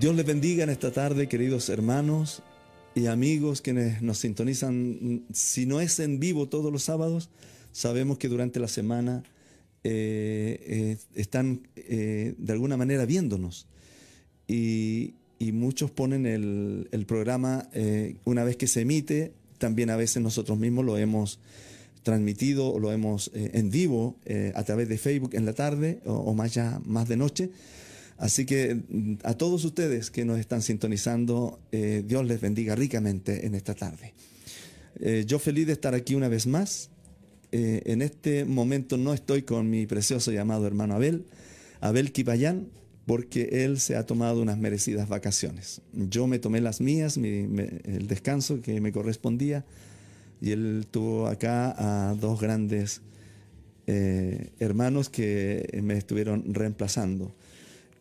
Dios les bendiga en esta tarde, queridos hermanos y amigos quienes nos sintonizan. Si no es en vivo todos los sábados, sabemos que durante la semana eh, eh, están eh, de alguna manera viéndonos. Y, muchos ponen el, programa una vez que se emite, también a veces nosotros mismos lo hemos transmitido o lo hemos en vivo a través de Facebook en la tarde o, o, más ya más de noche. Así que mm, a todos ustedes que nos están sintonizando, eh, Dios les bendiga ricamente en esta tarde. Eh, yo feliz de estar aquí una vez más. Eh, en este momento no estoy con mi precioso llamado hermano Abel, Abel Kipayán, porque él se ha tomado unas merecidas vacaciones. Yo me tomé las mías, el descanso que me correspondía, y él tuvo acá a dos grandes hermanos que me estuvieron reemplazando.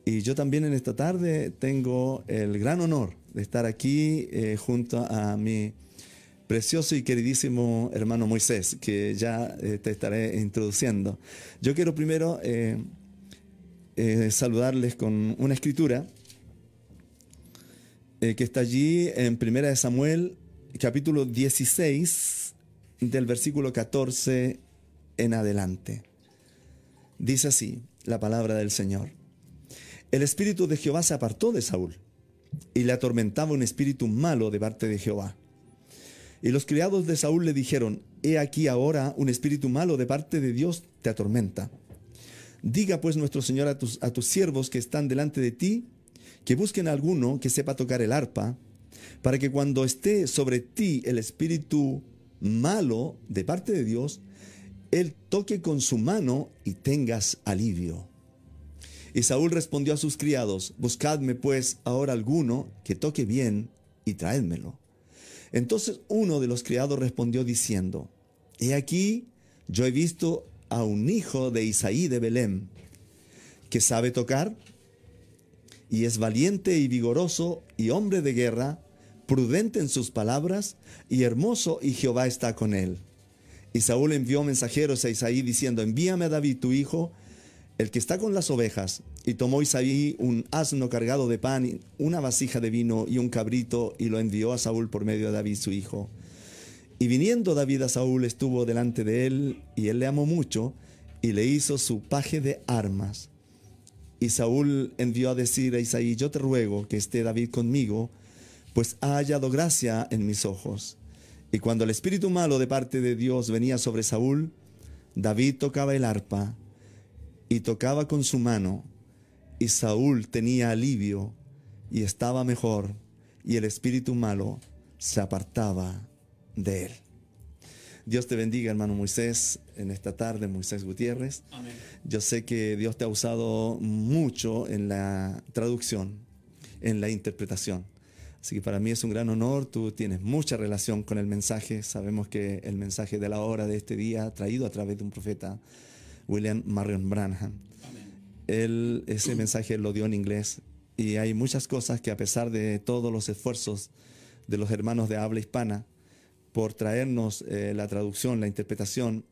Y yo también en esta tarde tengo el gran honor de estar aquí eh, junto a mi precioso y queridísimo hermano Moisés, que ya eh, te estaré introduciendo. Yo quiero primero eh, saludarles con una escritura que está allí en Primera de Samuel, capítulo 16, del versículo 14 en adelante. Dice así la palabra del Señor. El espíritu de Jehová se apartó de Saúl y le atormentaba un espíritu malo de parte de Jehová. Y los criados de Saúl le dijeron, He aquí ahora un espíritu malo de parte de Dios te atormenta. Diga pues nuestro Señor a tus, siervos que están delante de ti, que busquen a alguno que sepa tocar el arpa, para que cuando esté sobre ti el espíritu malo de parte de Dios, él toque con su mano y tengas alivio. Y Saúl respondió a sus criados, Buscadme pues ahora alguno que toque bien y traédmelo. Entonces uno de los criados respondió diciendo, He aquí, yo he visto a un hijo de Isaí de Belén, que sabe tocar, y es valiente y vigoroso y hombre de guerra, prudente en sus palabras, y hermoso, y Jehová está con él. Y Saúl envió mensajeros a Isaí diciendo, envíame a David tu hijo, el que está con las ovejas, y tomó Isaí un asno cargado de pan, una vasija de vino y un cabrito, y lo envió a Saúl por medio de David su hijo. Y viniendo David a Saúl estuvo delante de él, y él le amó mucho, y le hizo su paje de armas. Y Saúl envió a decir a Isaí, yo te ruego que esté David conmigo, pues ha hallado gracia en mis ojos. Y cuando el espíritu malo de parte de Dios venía sobre Saúl, David tocaba el arpa y tocaba con su mano, y Saúl tenía alivio y estaba mejor, y el espíritu malo se apartaba de él. Dios te bendiga, hermano Moisés, en esta tarde, Moisés Gutiérrez. Yo sé que Dios te ha usado mucho en la traducción, en la interpretación. Así que para mí es un gran honor, tú tienes mucha relación con el mensaje, sabemos que el mensaje de la hora de este día, traído a través de un profeta, William Marion Branham. Él ese mensaje lo dio en inglés y hay muchas cosas que a pesar de todos los esfuerzos de los hermanos de habla hispana por traernos eh, la traducción, la interpretación,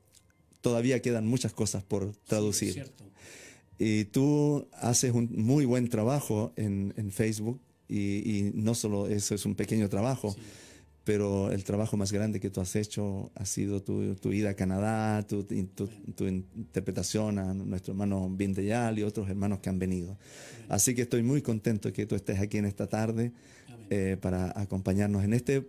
todavía quedan muchas cosas por traducir. y tú haces un muy buen trabajo en, Facebook y, no solo eso es un pequeño trabajo pero el trabajo más grande que tú has hecho ha sido tu, tu ida a Canadá, tu, tu, interpretación a nuestro hermano Bindeyal y otros hermanos que han venido. Así que estoy muy contento que tú estés aquí en esta tarde eh, para acompañarnos en este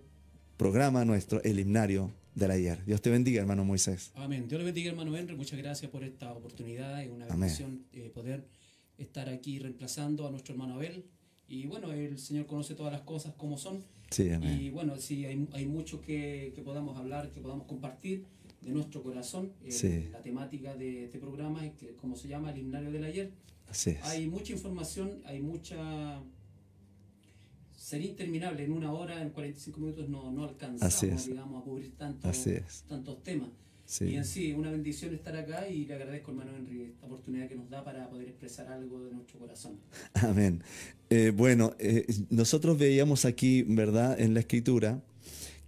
programa nuestro, el himnario del ayer. Dios te bendiga, hermano Moisés. Amén. Dios le bendiga, hermano Henry. Muchas gracias por esta oportunidad. Es una bendición eh, poder estar aquí reemplazando a nuestro hermano Abel. Y bueno, el Señor conoce todas las cosas como son y bueno, sí, hay, hay mucho que, que, podamos hablar, que podamos compartir de nuestro corazón. Eh, la temática de este programa es que, como se llama, el himnario del ayer. Hay mucha información, hay mucha... Sería interminable, en una hora, en 45 minutos no, no alcanzamos, digamos, a cubrir tantos, tantos temas. Y en sí, una bendición estar acá y le agradezco, hermano Henry, esta oportunidad que nos da para poder expresar algo de nuestro corazón. Amén. Eh, bueno, eh, nosotros veíamos aquí, ¿verdad?, en la escritura,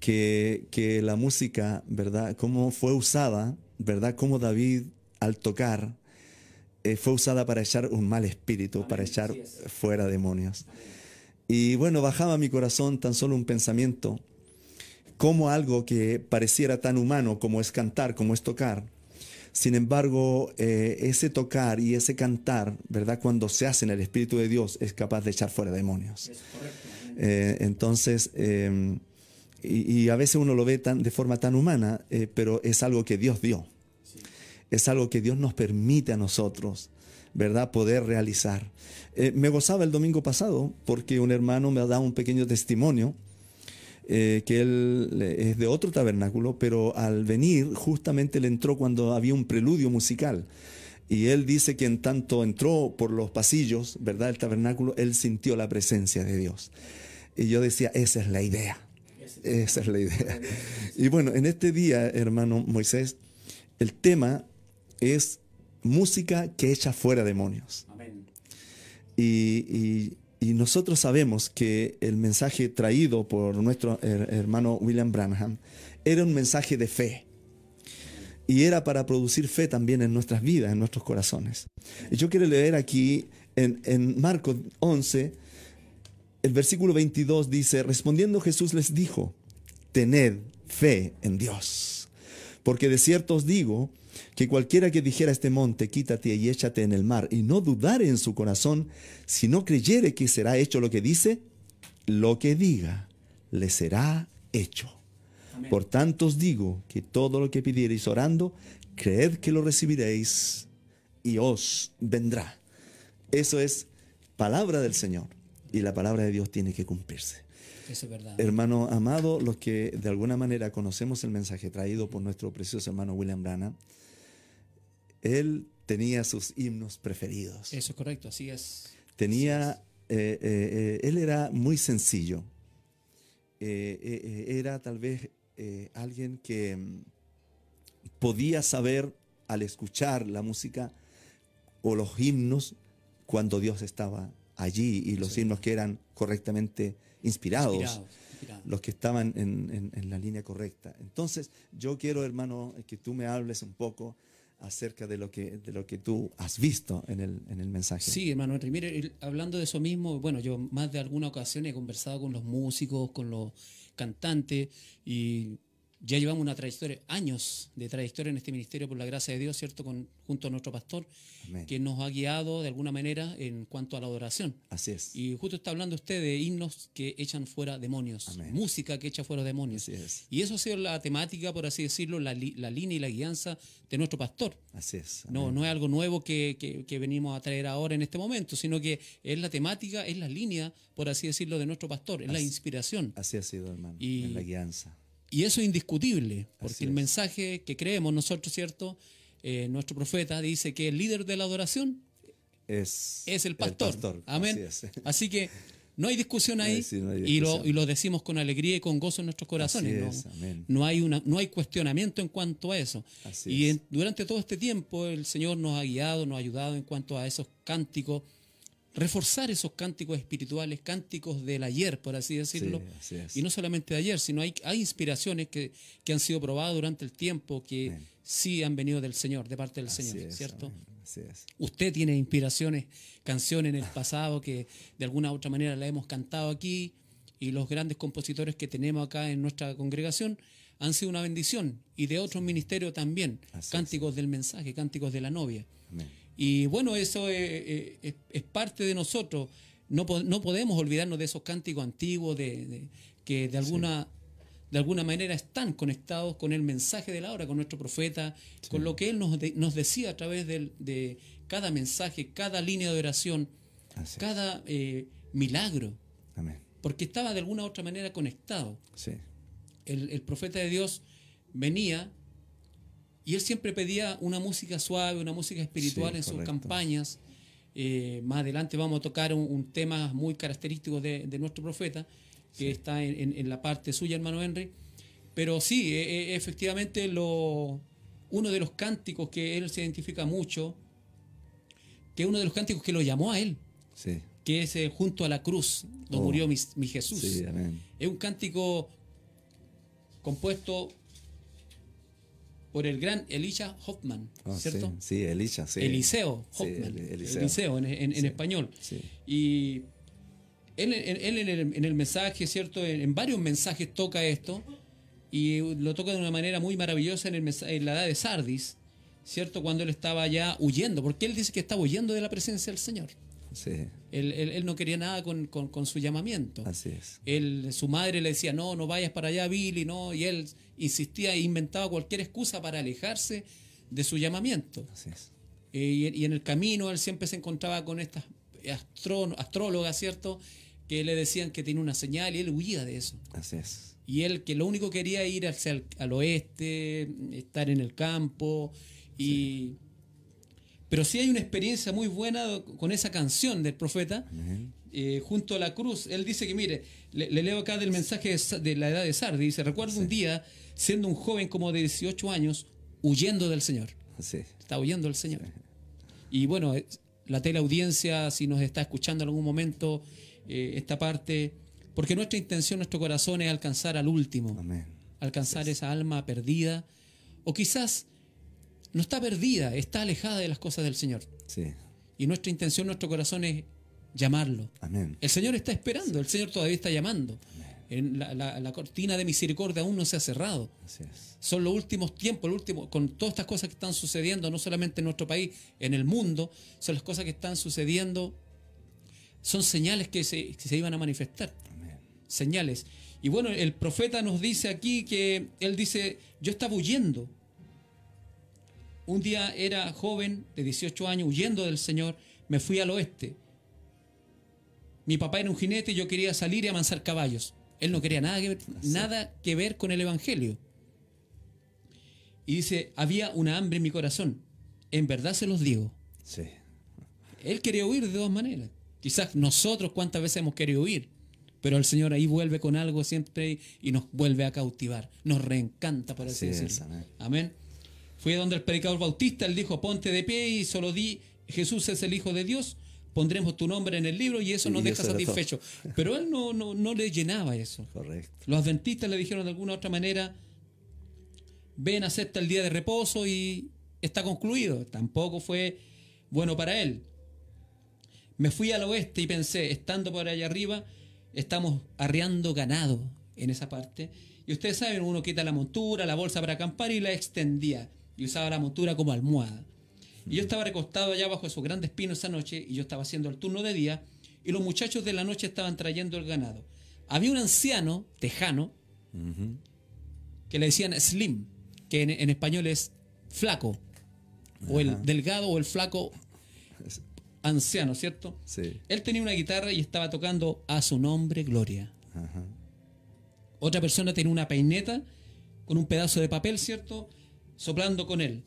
que, que, la música, ¿verdad?, cómo fue usada, ¿verdad?, cómo David al tocar eh, fue usada para echar un mal espíritu, para echar fuera demonios. Y bueno, bajaba a mi corazón tan solo un pensamiento, como algo que pareciera tan humano como es cantar, como es tocar. Sin embargo, eh, ese tocar y ese cantar, ¿verdad? Cuando se hace en el Espíritu de Dios, es capaz de echar fuera demonios. Eh, entonces, em, y, a veces uno lo ve tan, de forma tan humana, eh, pero es algo que Dios dio. Es algo que Dios nos permite a nosotros, ¿verdad? Poder realizar. Eh, me gozaba el domingo pasado porque un hermano me ha dado un pequeño testimonio. Eh, que él es de otro tabernáculo, pero al venir justamente le entró cuando había un preludio musical. Y él dice que en tanto entró por los pasillos, ¿verdad? El tabernáculo, él sintió la presencia de Dios. Y yo decía, esa es la idea. Esa es la idea. Y bueno, en este día, hermano Moisés, el tema es música que echa fuera demonios. Y, nosotros sabemos que el mensaje traído por nuestro hermano William Branham era un mensaje de fe. Y era para producir fe también en nuestras vidas, en nuestros corazones. Y yo quiero leer aquí en, en Marcos 11, el versículo 22 dice, respondiendo Jesús les dijo, tened fe en Dios. Porque de cierto os digo que cualquiera que dijera a este monte, quítate y échate en el mar, y no dudare en su corazón, si no creyere que será hecho lo que dice, lo que diga le será hecho. Por tanto os digo que todo lo que pidiereis orando, creed que lo recibiréis y os vendrá. Eso es palabra del Señor y la palabra de Dios tiene que cumplirse. Eso es verdad. Hermano amado, los que de alguna manera conocemos el mensaje traído por nuestro precioso hermano William Branham, él tenía sus himnos preferidos. Eso es correcto, así es. Tenía, eh, eh, eh, él era muy sencillo. era tal vez alguien que mm, podía saber al escuchar la música o los himnos cuando Dios estaba allí y los himnos que eran correctamente inspirados, los que estaban en, la línea correcta. Entonces, yo quiero, hermano, que tú me hables un poco acerca de lo que, de lo que tú has visto en el, en el mensaje. Sí, hermano Mire, hablando de eso mismo, bueno, yo más de alguna ocasión he conversado con los músicos, con los cantantes y ya llevamos una trayectoria, años de trayectoria en este ministerio por la gracia de Dios, ¿cierto? Con, junto a nuestro pastor, que nos ha guiado de alguna manera en cuanto a la adoración. Así es. Y justo está hablando usted de himnos que echan fuera demonios, música que echa fuera demonios. Así es. Y eso ha sido la temática, por así decirlo, la, línea y la guianza de nuestro pastor. Así es. No, no es algo nuevo que, que, venimos a traer ahora en este momento, sino que es la temática, es la línea, por así decirlo, de nuestro pastor, es la inspiración. Así ha sido, hermano, y, la guianza. Y eso es indiscutible, porque el mensaje que creemos nosotros, ¿cierto? Eh, nuestro profeta dice que el líder de la adoración es, es el pastor. Amén. Así, que no hay discusión ahí Y, lo, y, lo, decimos con alegría y con gozo en nuestros corazones. ¿no? hay una, no hay cuestionamiento en cuanto a eso. y durante todo este tiempo el Señor nos ha guiado, nos ha ayudado en cuanto a esos cánticos reforzar esos cánticos espirituales, cánticos del ayer, por así decirlo. y no solamente de ayer, sino hay, hay inspiraciones que, han sido probadas durante el tiempo que sí han venido del Señor, de parte del Señor, ¿cierto? Usted tiene inspiraciones, canciones en el pasado que de alguna u otra manera la hemos cantado aquí y los grandes compositores que tenemos acá en nuestra congregación han sido una bendición y de otros ministerios también, cánticos del mensaje, cánticos de la novia. Y bueno, eso es, parte de nosotros. No, no, podemos olvidarnos de esos cánticos antiguos de, que de alguna, de alguna manera están conectados con el mensaje de la hora, con nuestro profeta, con lo que él nos, nos decía a través de, cada mensaje, cada línea de oración, cada eh, milagro. Porque estaba de alguna u otra manera conectado. El, el profeta de Dios venía y él siempre pedía una música suave, una música espiritual en sus campañas. Eh, más adelante vamos a tocar un, tema muy característico de, nuestro profeta, que está en, la parte suya, hermano Henry. Pero sí, e, e, efectivamente, lo, uno de los cánticos que él se identifica mucho, que es uno de los cánticos que lo llamó a él, que es eh, Junto a la cruz, donde oh. murió mi, Jesús. es un cántico compuesto por el gran Elisha Hoffman, ah, ¿cierto? Sí, Elisha, sí. Eliseo Hoffman, Eliseo, en, español. Y él, en, el, mensaje, ¿cierto? En, varios mensajes toca esto y lo toca de una manera muy maravillosa en, en la edad de Sardis, ¿cierto? Cuando él estaba ya huyendo, porque él dice que estaba huyendo de la presencia del Señor. Sí. Él, no quería nada con, su llamamiento. Así es. Él, su madre le decía, no, no vayas para allá, Billy, no. Y él insistía e inventaba cualquier excusa para alejarse de su llamamiento. Así es. Eh, y, en el camino él siempre se encontraba con estas astrólogas, ¿cierto? Que le decían que tiene una señal y él huía de eso. Así es. Y él que lo único quería ir hacia al oeste, estar en el campo y... Pero sí hay una experiencia muy buena con esa canción del profeta, eh, junto a la cruz. Él dice que, mire, le, leo acá del mensaje de, la edad de Sardi, dice, recuerdo un día, siendo un joven como de 18 años, huyendo del Señor. Está huyendo del Señor. Y bueno, eh, la teleaudiencia, si nos está escuchando en algún momento eh, esta parte, porque nuestra intención, nuestro corazón es alcanzar al último, alcanzar esa alma perdida, o quizás no está perdida, está alejada de las cosas del Señor. Sí. Y nuestra intención, nuestro corazón es llamarlo. Amén. El Señor está esperando, el Señor todavía está llamando. En la, cortina de misericordia aún no se ha cerrado. Así es. Son los últimos tiempos, el último, con todas estas cosas que están sucediendo, no solamente en nuestro país, en el mundo, son las cosas que están sucediendo, son señales que se, que se iban a manifestar. Amén. Señales. Y bueno, el profeta nos dice aquí que él dice, yo estaba huyendo, un día era joven, de 18 años, huyendo del Señor, me fui al oeste. Mi papá era un jinete y yo quería salir y amansar caballos. Él no quería nada que ver, nada que ver con el Evangelio. Y dice, había una hambre en mi corazón. En verdad se los digo. Sí. Él quería huir de dos maneras. Quizás nosotros cuántas veces hemos querido huir. Pero el Señor ahí vuelve con algo siempre y nos vuelve a cautivar. Nos reencanta, por así, decirlo. amén. Fue donde el predicador bautista, él dijo, ponte de pie y solo di, Jesús es el Hijo de Dios, pondremos tu nombre en el libro y eso nos deja satisfecho. Pero él no, no, no, le llenaba eso. Correcto. Los adventistas le dijeron de alguna otra manera, ven, acepta el día de reposo y está concluido. Tampoco fue bueno para él. Me fui al oeste y pensé, estando por allá arriba, estamos arreando ganado en esa parte. Y ustedes saben, uno quita la montura, la bolsa para acampar y la extendía y usaba la montura como almohada. Y yo estaba recostado allá bajo esos grandes pinos esa noche y yo estaba haciendo el turno de día y los muchachos de la noche estaban trayendo el ganado. Había un anciano tejano que le decían slim, que en, español es flaco, o el delgado o el flaco anciano, ¿cierto? Sí. Él tenía una guitarra y estaba tocando a su nombre Gloria. Otra persona tenía una peineta con un pedazo de papel, ¿cierto? Soplando con él.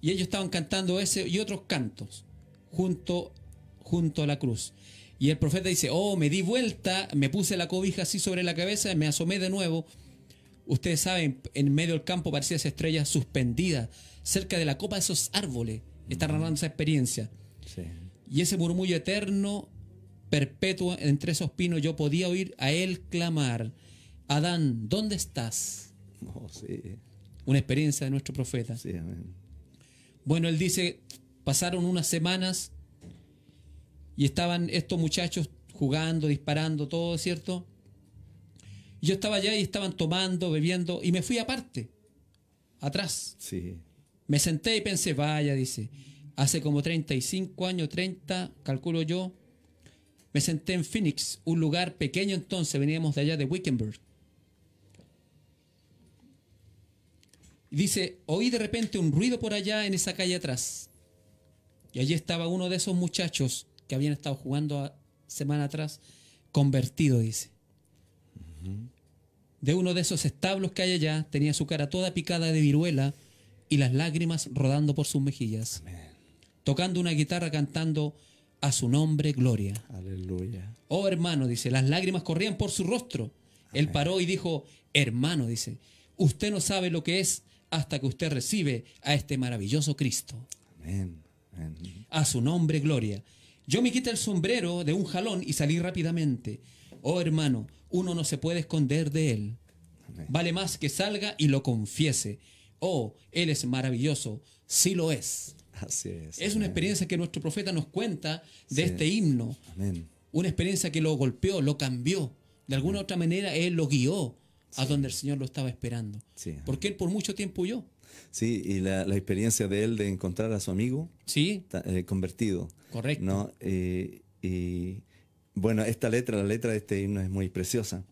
Y ellos estaban cantando ese y otros cantos junto, junto a la cruz. Y el profeta dice, oh, me di vuelta, me puse la cobija así sobre la cabeza, me asomé de nuevo. Ustedes saben, en medio del campo parecía esa estrella suspendida, cerca de la copa de esos árboles. Está narrando esa experiencia. Y ese murmullo eterno, perpetuo entre esos pinos, yo podía oír a él clamar, Adán, ¿dónde estás? Oh, sí una experiencia de nuestro profeta. Bueno, él dice, pasaron unas semanas y estaban estos muchachos jugando, disparando, todo, ¿cierto? Yo estaba allá y estaban tomando, bebiendo y me fui aparte, atrás. Sí. Me senté y pensé, vaya, dice, hace como 35 años, 30, calculo yo, me senté en Phoenix, un lugar pequeño entonces, veníamos de allá de Wickenburg. Y dice, oí de repente un ruido por allá en esa calle atrás. Y allí estaba uno de esos muchachos que habían estado jugando semana atrás, convertido, dice. De uno de esos establos que hay allá, tenía su cara toda picada de viruela y las lágrimas rodando por sus mejillas. Tocando una guitarra cantando a su nombre gloria. Aleluya. Oh hermano, dice, las lágrimas corrían por su rostro. Él paró y dijo, hermano, dice, usted no sabe lo que es hasta que usted recibe a este maravilloso Cristo. Amén. A su nombre, gloria. Yo me quité el sombrero de un jalón y salí rápidamente. Oh hermano, uno no se puede esconder de él. Vale más que salga y lo confiese. Oh, él es maravilloso. Sí lo es. Así es. Es una experiencia que nuestro profeta nos cuenta de este himno. Amén. una experiencia que lo golpeó, lo cambió. De alguna u otra manera, él lo guió a donde el Señor lo estaba esperando. Porque él por mucho tiempo huyó. Sí, y la, experiencia de él de encontrar a su amigo sí. Eh, convertido. Correcto. ¿no? y bueno, esta letra, la letra de este himno es muy preciosa.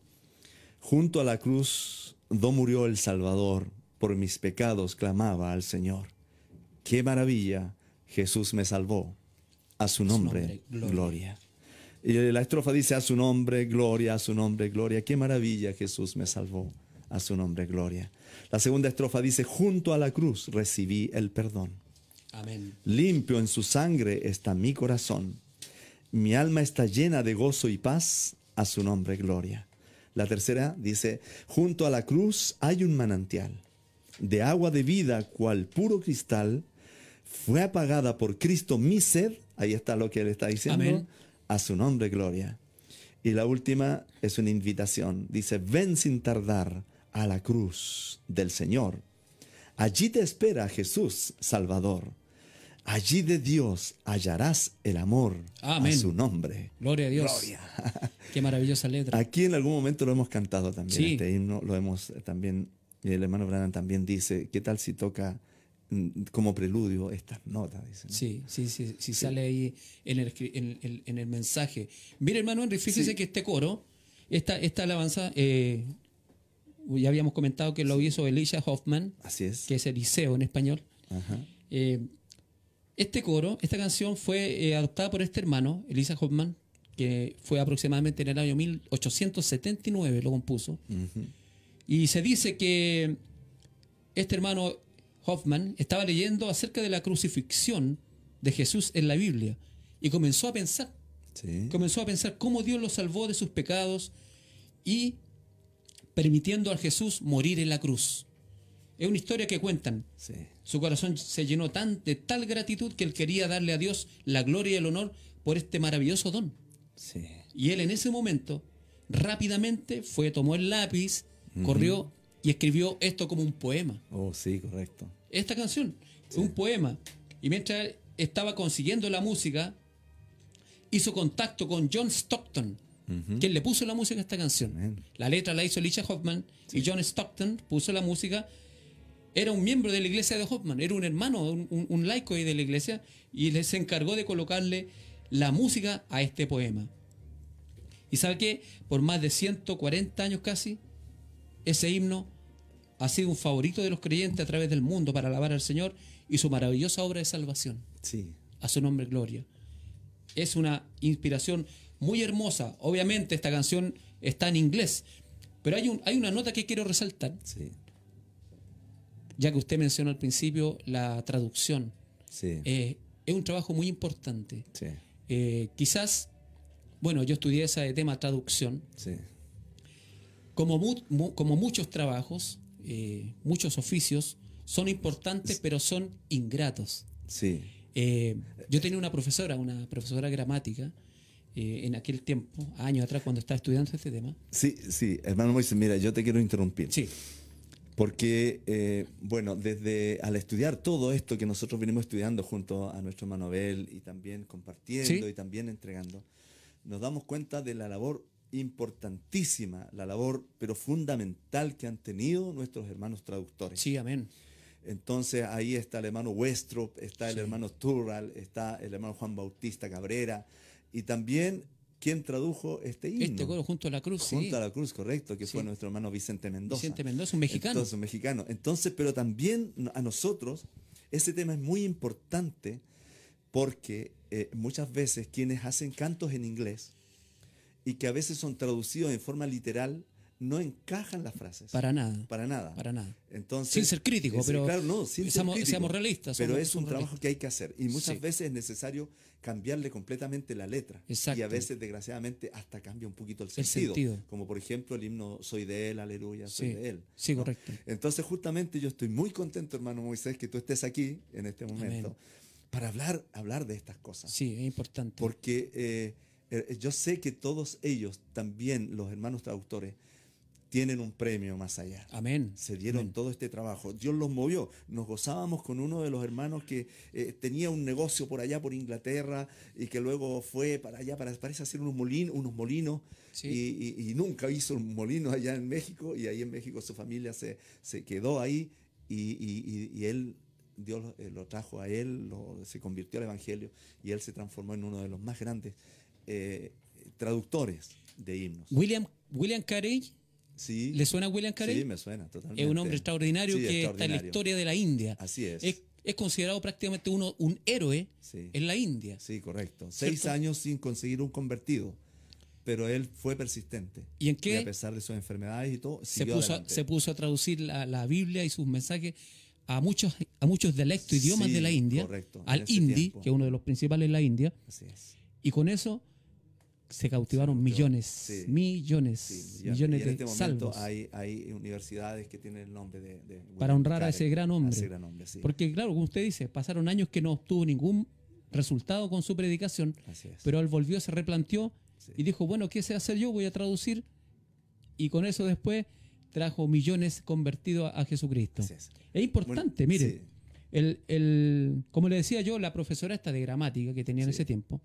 Junto a la cruz, do murió el Salvador, por mis pecados clamaba al Señor. Qué maravilla, Jesús me salvó. A su nombre, gloria. Y la estrofa dice, a su nombre, gloria, a su nombre, gloria. Qué maravilla, Jesús me salvó. A su nombre, gloria. La segunda estrofa dice, junto a la cruz recibí el perdón. Amén. Limpio en su sangre está mi corazón. Mi alma está llena de gozo y paz. A su nombre, gloria. La tercera dice, junto a la cruz hay un manantial de agua de vida cual puro cristal. Fue apagada por Cristo mi sed. Ahí está lo que él está diciendo. Amén a su nombre gloria. Y la última es una invitación. Dice, ven sin tardar a la cruz del Señor. Allí te espera Jesús Salvador. Allí de Dios hallarás el amor a su nombre. Gloria a Dios. Gloria. Qué maravillosa letra. Aquí en algún momento lo hemos cantado también. Este himno lo hemos también, el hermano Branham también dice, ¿qué tal si toca como preludio estas notas. Sí, sí, sí, sí, sale ahí en el, en, el, mensaje. Mire, hermano Henry, fíjese que este coro, esta, esta alabanza, eh, ya habíamos comentado que lo hizo Elisha Hoffman, Así es. que es Eliseo en español. Eh, este coro, esta canción fue eh, adoptada por este hermano, Elisha Hoffman, que fue aproximadamente en el año 1879, lo compuso. Y se dice que este hermano Hoffman estaba leyendo acerca de la crucifixión de Jesús en la Biblia y comenzó a pensar. Comenzó a pensar cómo Dios lo salvó de sus pecados y permitiendo a Jesús morir en la cruz. Es una historia que cuentan. Su corazón se llenó tan, de tal gratitud que él quería darle a Dios la gloria y el honor por este maravilloso don. Y él en ese momento rápidamente fue, tomó el lápiz, corrió y escribió esto como un poema. Oh, sí, correcto. Esta canción, un poema. Y mientras estaba consiguiendo la música, hizo contacto con John Stockton, quien le puso la música a esta canción. La letra la hizo Alicia Hoffman y John Stockton puso la música. Era un miembro de la iglesia de Hoffman, era un hermano, un, laico de la iglesia, y les encargó de colocarle la música a este poema. Y sabe que por más de 140 años casi, ese himno ha sido un favorito de los creyentes a través del mundo para alabar al Señor y su maravillosa obra de salvación. Sí. A su nombre, gloria. Es una inspiración muy hermosa. Obviamente esta canción está en inglés, pero hay, un, hay una nota que quiero resaltar. Sí. Ya que usted mencionó al principio la traducción. Sí. Eh, es un trabajo muy importante. Sí. Eh, quizás, bueno, yo estudié ese tema traducción. Sí como, muchos trabajos, eh, muchos oficios, son importantes, pero son ingratos. Sí. Eh, yo tenía una profesora, una profesora gramática, eh, en aquel tiempo, años atrás, cuando estaba estudiando este tema. Sí, sí, hermano Moisés, mira, yo te quiero interrumpir. Sí. Porque, bueno, desde al estudiar todo esto que nosotros venimos estudiando junto a nuestro hermano Abel y también compartiendo y también entregando, nos damos cuenta de la labor importantísima la labor, pero fundamental que han tenido nuestros hermanos traductores. Sí, amén. Entonces ahí está el hermano Westrop, está el hermano Turral, está el hermano Juan Bautista Cabrera y también quien tradujo este himno. Este coro junto a la cruz, Junto a la cruz, correcto, que fue nuestro hermano Vicente Mendoza. Vicente Mendoza, un mexicano. Entonces, un mexicano. Entonces, pero también a nosotros, ese tema es muy importante porque eh, muchas veces quienes hacen cantos en inglés, y que a veces son traducidos en forma literal, no encajan las frases. Para nada. Para nada. Para nada. Entonces, sin ser crítico, pero claro, no, sin seamos, realistas. pero es un trabajo que hay que hacer. Y muchas veces es necesario cambiarle completamente la letra. Exacto. Y a veces, desgraciadamente, hasta cambia un poquito el sentido. Como por ejemplo el himno Soy de Él, aleluya, soy de Él. Sí, correcto. Entonces, justamente yo estoy muy contento, hermano Moisés, que tú estés aquí en este momento para hablar, hablar de estas cosas. Sí, es importante. Porque... Eh, yo sé que todos ellos, también los hermanos traductores, tienen un premio más allá. Amén. Se dieron todo este trabajo. Dios los movió. Nos gozábamos con uno de los hermanos que eh, tenía un negocio por allá, por Inglaterra, y que luego fue para allá, para, parece hacer unos molinos, unos molinos y, nunca hizo un molino allá en México, y ahí en México su familia se, se quedó ahí, y, él Dios eh, lo, trajo a él, se convirtió al Evangelio y él se transformó en uno de los más grandes eh, traductores de himnos. William, William Carey ¿Le suena a William Carey? Sí, me suena, totalmente. Es un hombre extraordinario que está en la historia de la India. Así es. Es, considerado prácticamente uno, un héroe en la India. Sí, correcto. Seis años sin conseguir un convertido. Pero él fue persistente. ¿Y en qué? a pesar de sus enfermedades y todo, se puso, a, se puso a traducir la, Biblia y sus mensajes a muchos, a muchos dialectos, idiomas de la India. Correcto, al hindi, que es uno de los principales en la India. Así es. Y con eso se cautivaron millones, millones, millones, de este salvos. Hay, hay universidades que tienen el nombre de... Para honrar a ese gran hombre. Porque claro, como usted dice, pasaron años que no obtuvo ningún resultado con su predicación, pero él volvió, se replanteó y dijo, bueno, ¿qué sé hacer yo? Voy a traducir. Y con eso después trajo millones convertidos a, Jesucristo. Es. importante, mire, el, el, como le decía yo, la profesora esta de gramática que tenía en ese tiempo,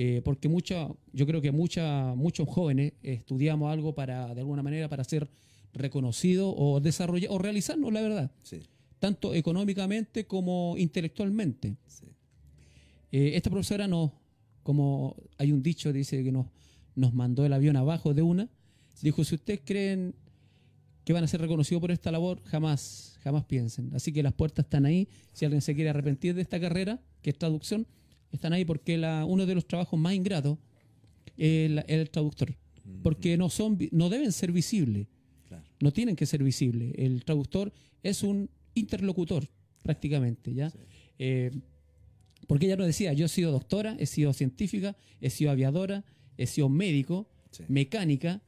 eh, porque mucha, yo creo que mucha, muchos jóvenes estudiamos algo para, de alguna manera, para ser reconocido o desarrollar o realizarnos, la verdad. Tanto económicamente como intelectualmente. Eh, esta profesora nos, como hay un dicho, dice que nos, nos mandó el avión abajo de una. Dijo, si ustedes creen que van a ser reconocidos por esta labor, jamás, jamás piensen. Así que las puertas están ahí. Si alguien se quiere arrepentir de esta carrera, que es traducción, están ahí porque la, uno de los trabajos más ingratos es el, traductor. Porque no, son, no deben ser visibles. No tienen que ser visibles. El traductor es un interlocutor, prácticamente. ¿ya? Eh, porque ella nos decía, yo he sido doctora, he sido científica, he sido aviadora, he sido médico, mecánica,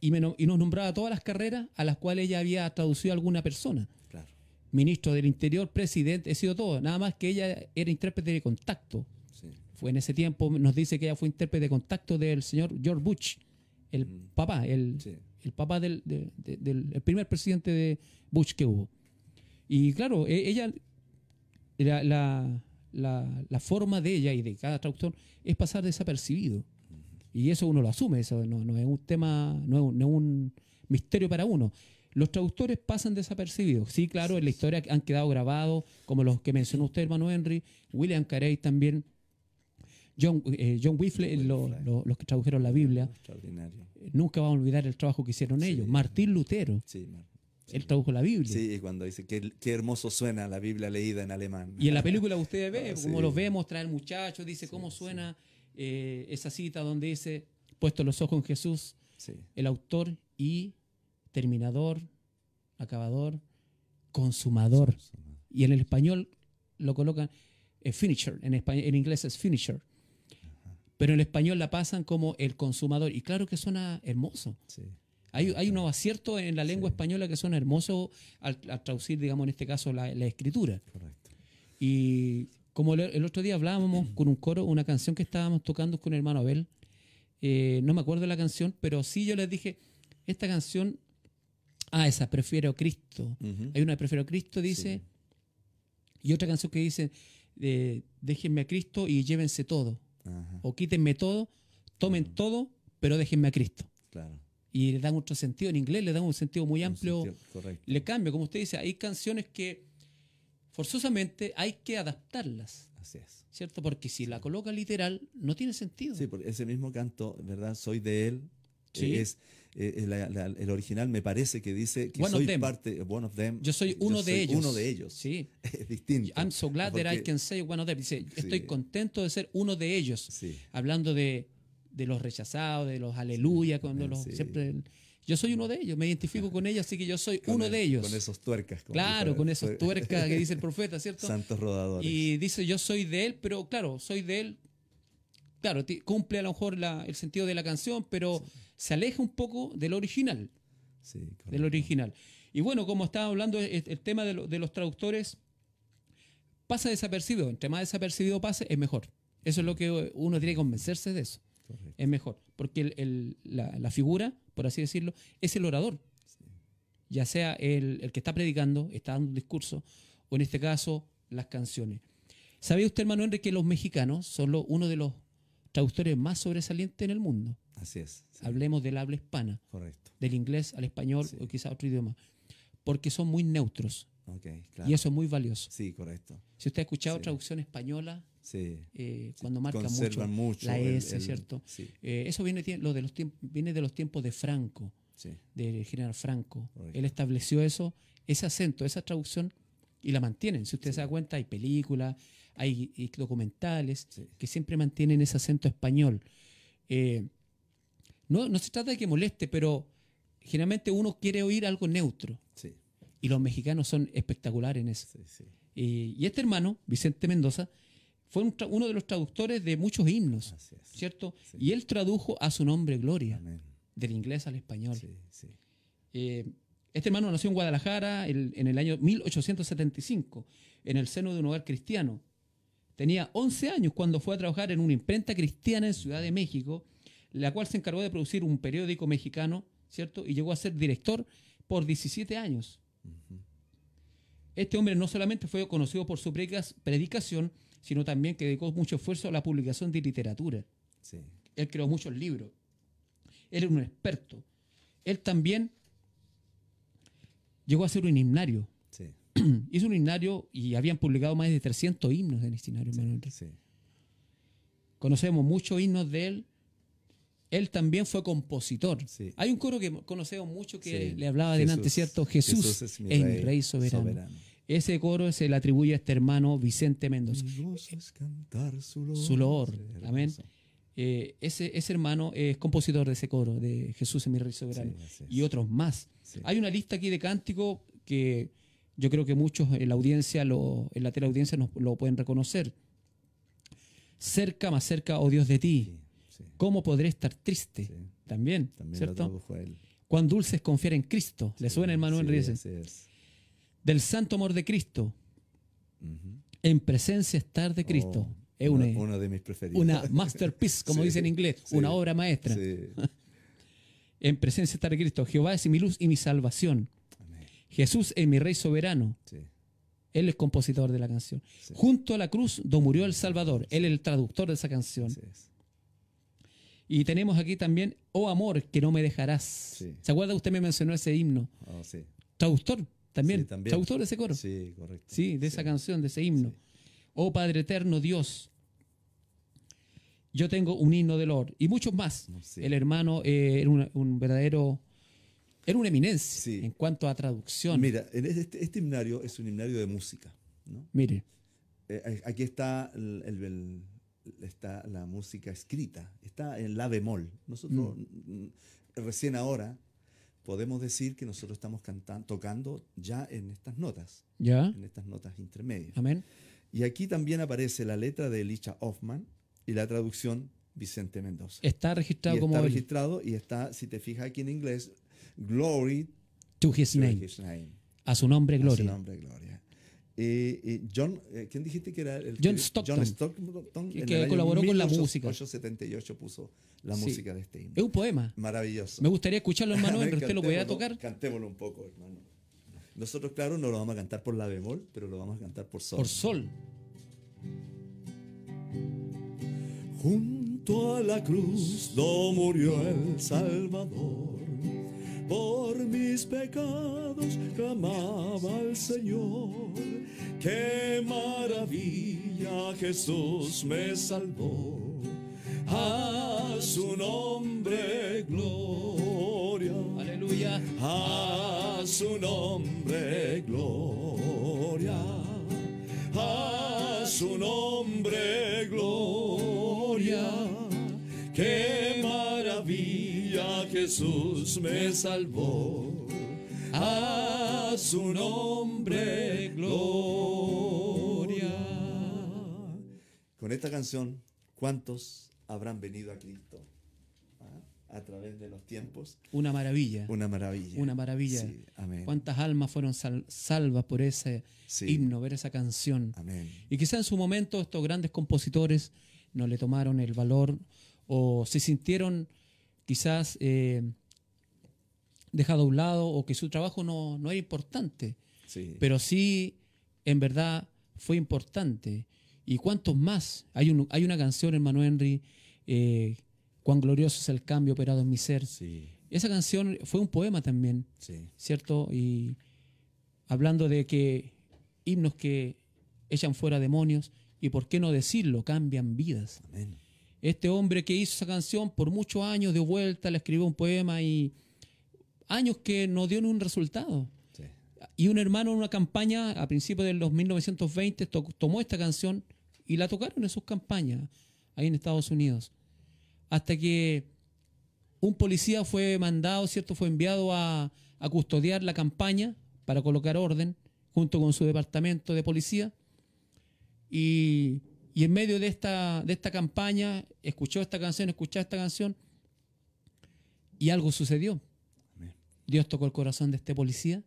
y, y, nos nombraba todas las carreras a las cuales ella había traducido a alguna persona. Ministro del Interior, presidente, he sido todo. Nada más que ella era intérprete de contacto fue en ese tiempo, nos dice que ella fue intérprete de contacto del señor George Bush, el mm. papá, el, el papá del, del primer presidente de Bush que hubo. Y claro, e, ella, la, la, la, forma de ella y de cada traductor es pasar desapercibido. Y eso uno lo asume, eso no, no es un tema, no es un, misterio para uno. Los traductores pasan desapercibidos. Sí, claro, en la historia han quedado grabados, como los que mencionó usted, hermano Henry, William Carey también, John, eh, John Whiffle, los que tradujeron la Biblia, eh, nunca van a olvidar el trabajo que hicieron ellos. Martín Lutero. Él tradujo la Biblia. Sí, cuando dice qué, hermoso suena la Biblia leída en alemán. Y en la película usted ve, ah, como los vemos, trae el muchacho, dice cómo suena eh, esa cita donde dice, puesto los ojos en Jesús, el autor y terminador, acabador, consumador. Y en el español lo colocan finisher, en, español, en inglés es finisher pero en el español la pasan como el consumador. Y claro que suena hermoso. Hay, hay unos aciertos en la lengua española que son hermosos al, traducir, digamos, en este caso, la, escritura. Correcto. Y como el, otro día hablábamos con un coro, una canción que estábamos tocando con el hermano Abel, eh, no me acuerdo de la canción, pero sí yo les dije, esta canción, ah, esa, Prefiero Cristo. Hay una Prefiero a Cristo, dice, y otra canción que dice, eh, déjenme a Cristo y llévense todo o quítenme todo, tomen todo, pero déjenme a Cristo. Y le dan otro sentido, en inglés le dan un sentido muy amplio. le cambia, como usted dice, hay canciones que forzosamente hay que adaptarlas. Así es. ¿Cierto? Porque si la coloca literal, no tiene sentido. Sí, porque ese mismo canto, ¿verdad? Soy de él. Es, eh, el original me parece que dice que soy parte one of them. Yo soy uno de ellos. Uno de ellos. Sí. Es distinto. I'm so glad that I can say one of them. Dice, estoy contento de ser uno de ellos. Hablando de, de, los rechazados, de los aleluya, cuando los siempre yo soy uno de ellos, me identifico con ellos, así que yo soy uno de ellos. Con esos tuercas. Claro, con esos tuercas que dice el profeta, ¿cierto? Santos rodadores. Y dice, yo soy de él, pero claro, soy de él. Claro, cumple a lo mejor el sentido de la canción, pero se aleja un poco del original. Sí, del original. Y bueno, como estaba hablando, el, tema de, los traductores pasa desapercibido. Entre más desapercibido pase, es mejor. Eso es lo que uno tiene que convencerse de eso. Es mejor. Porque la, figura, por así decirlo, es el orador. Ya sea el, el, que está predicando, está dando un discurso, o en este caso, las canciones. ¿Sabía usted, hermano Henry, que los mexicanos son uno de los traductores más sobresalientes en el mundo? Así es. Hablemos del habla hispana. Correcto. Del inglés al español o quizá otro idioma. Porque son muy neutros. Y eso es muy valioso. Sí, correcto. Si usted ha escuchado traducción española, eh, cuando marca mucho, la S, ¿cierto? Eh, eso viene, lo de los viene de los tiempos de Franco, del general Franco. Él estableció eso, ese acento, esa traducción, y la mantienen. Si usted se da cuenta, hay películas, hay, documentales que siempre mantienen ese acento español. Eh, no, no se trata de que moleste, pero generalmente uno quiere oír algo neutro. Y los mexicanos son espectaculares en eso. Y, este hermano, Vicente Mendoza, fue uno de los traductores de muchos himnos, ¿cierto? Y él tradujo a su nombre Gloria, del inglés al español. Eh, este hermano nació en Guadalajara en el año 1875, en el seno de un hogar cristiano. Tenía 11 años cuando fue a trabajar en una imprenta cristiana en Ciudad de México, la cual se encargó de producir un periódico mexicano, ¿cierto? Y llegó a ser director por 17 años. Este hombre no solamente fue conocido por su predicación, sino también que dedicó mucho esfuerzo a la publicación de literatura. Él creó muchos libros. Él era un experto. Él también llegó a ser un himnario. Hizo un himnario y habían publicado más de 300 himnos en este himnario. Conocemos muchos himnos de él. Él también fue compositor. Hay un coro que conocemos mucho que le hablaba delante, ¿cierto? Jesús, es mi, rey, soberano. Ese coro se le atribuye a este hermano Vicente Mendoza. su loor. Amén. Eh, ese, ese, hermano es compositor de ese coro, de Jesús es mi Rey Soberano, y otros más. Hay una lista aquí de cánticos que yo creo que muchos en la audiencia, lo, en la teleaudiencia lo pueden reconocer. Cerca, más cerca, oh Dios de ti. ¿Cómo podré estar triste? También, ¿cierto? Cuán dulce es confiar en Cristo. ¿Le suena, hermano Enrique? Del santo amor de Cristo. En presencia estar de Cristo. Oh, es una, de mis preferidas. Una masterpiece, como dice en inglés. Una obra maestra. en presencia estar de Cristo. Jehová es mi luz y mi salvación. Jesús es mi Rey soberano. Él es compositor de la canción. Junto a la cruz donde murió el Salvador. Él es el traductor de esa canción. Y tenemos aquí también, oh amor, que no me dejarás. ¿Se acuerda? Usted me mencionó ese himno. Oh, traductor también. Traductor de ese coro. Sí, correcto. Sí, de esa canción, de ese himno. Oh Padre eterno Dios. Yo tengo un himno del Lord. Y muchos más. El hermano eh, era un verdadero era una eminencia en cuanto a traducción. Mira, este, este, himnario es un himnario de música. ¿no? Mire. Eh, aquí está, el, está la música escrita, está en la bemol. Nosotros mm. recién ahora podemos decir que nosotros estamos cantando, tocando ya en estas notas. Ya. En estas notas intermedias. Amén. Y aquí también aparece la letra de Elisha Hoffman y la traducción Vicente Mendoza. Está registrado como. Está registrado y está, si te fijas aquí en inglés, Glory to his, name. A su nombre, gloria. A su nombre, gloria. Y, John, eh, ¿quién dijiste que era el John Stockton? John Stockton que colaboró con la música. 1878 puso la música de este himno. Es un poema. Maravilloso. Me gustaría escucharlo, hermano, pero usted lo puede tocar. Cantémoslo un poco, hermano. Nosotros, claro, no lo vamos a cantar por la bemol, pero lo vamos a cantar por sol. Por sol. Junto a la cruz do murió el Salvador por mis pecados clamaba al Señor. Qué maravilla Jesús me salvó. A su nombre gloria. Aleluya. A su nombre gloria. A su nombre gloria. Maravilla Jesús me salvó. A su nombre, gloria. Con esta canción, ¿cuántos habrán venido a Cristo? ¿Ah? A través de los tiempos. Una maravilla. Una maravilla. Una maravilla. ¿Cuántas almas fueron salvas por ese himno, ver esa canción? Amén. Y quizá en su momento estos grandes compositores no le tomaron el valor o se sintieron quizás eh, dejados a un lado o que su trabajo no, no era importante. Pero sí, en verdad, fue importante. ¿Y cuántos más? Hay, un, hay una canción, hermano Henry, eh, Cuán glorioso es el cambio operado en mi ser. Esa canción fue un poema también, ¿cierto? Y hablando de que himnos que echan fuera demonios y, ¿por qué no decirlo? Cambian vidas. Este hombre que hizo esa canción por muchos años de vuelta, le escribió un poema y años que no dio ningún resultado. Y un hermano en una campaña a principios de los 1920 tomó esta canción y la tocaron en sus campañas ahí en Estados Unidos. Hasta que un policía fue mandado, ¿cierto? Fue enviado a, custodiar la campaña para colocar orden junto con su departamento de policía. Y, en medio de esta, de esta campaña escuchó esta canción, escuchó esta canción y algo sucedió. Dios tocó el corazón de este policía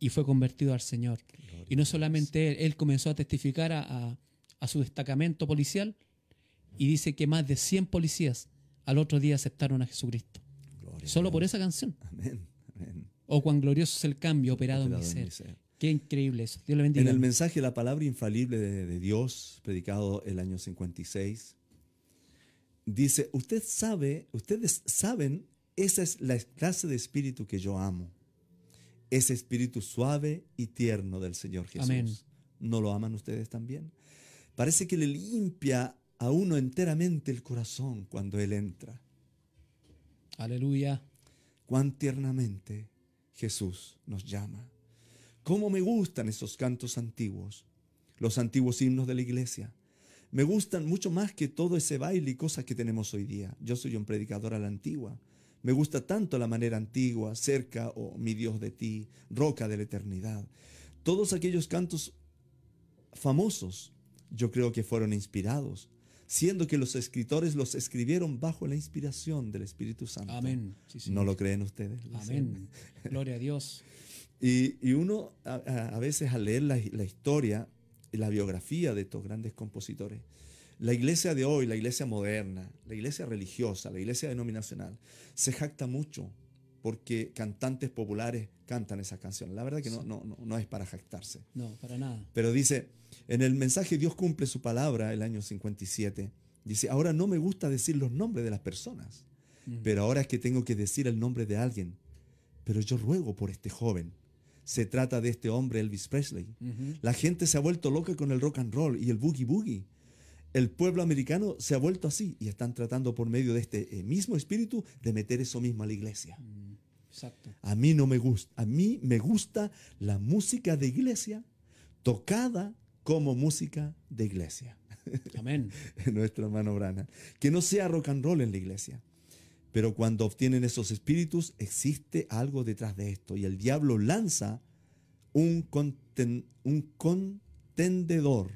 y fue convertido al Señor. y no solamente él, él comenzó a testificar a, su destacamento policial y dice que más de 100 policías al otro día aceptaron a Jesucristo. Solo por esa canción. Amén. O cuán glorioso es el cambio operado, en, mi ser. Qué increíble eso. Dios le bendiga. En el mensaje La palabra infalible de, de Dios, predicado el año 56, dice, usted sabe, ustedes saben, esa es la clase de espíritu que yo amo ese espíritu suave y tierno del Señor Jesús. ¿No lo aman ustedes también? Parece que le limpia a uno enteramente el corazón cuando Él entra. Aleluya. Cuán tiernamente Jesús nos llama. Cómo me gustan esos cantos antiguos, los antiguos himnos de la iglesia. Me gustan mucho más que todo ese baile y cosas que tenemos hoy día. Yo soy un predicador a la antigua. Me gusta tanto la manera antigua, cerca o oh, mi Dios de ti, roca de la eternidad. Todos aquellos cantos famosos yo creo que fueron inspirados, siendo que los escritores los escribieron bajo la inspiración del Espíritu Santo. Amén. ¿No lo creen ustedes? Amén. Gloria a Dios. Y, uno a, veces al leer la, la historia y la biografía de estos grandes compositores, la iglesia de hoy, la iglesia moderna, la iglesia religiosa, la iglesia denominacional, se jacta mucho porque cantantes populares cantan esa canción. La verdad que no, no, no, es para jactarse. No, para nada. Pero dice, en el mensaje Dios cumple su palabra, el año 57, dice, ahora no me gusta decir los nombres de las personas, mm. pero ahora es que tengo que decir el nombre de alguien. Pero yo ruego por este joven. Se trata de este hombre, Elvis Presley. La gente se ha vuelto loca con el rock and roll y el boogie boogie el pueblo americano se ha vuelto así y están tratando por medio de este eh, mismo espíritu de meter eso mismo a la iglesia. Mm, a mí no me gusta, a mí me gusta la música de iglesia tocada como música de iglesia. Amén. Nuestro hermano Brana. Que no sea rock and roll en la iglesia. Pero cuando obtienen esos espíritus, existe algo detrás de esto. Y el diablo lanza un, un contendedor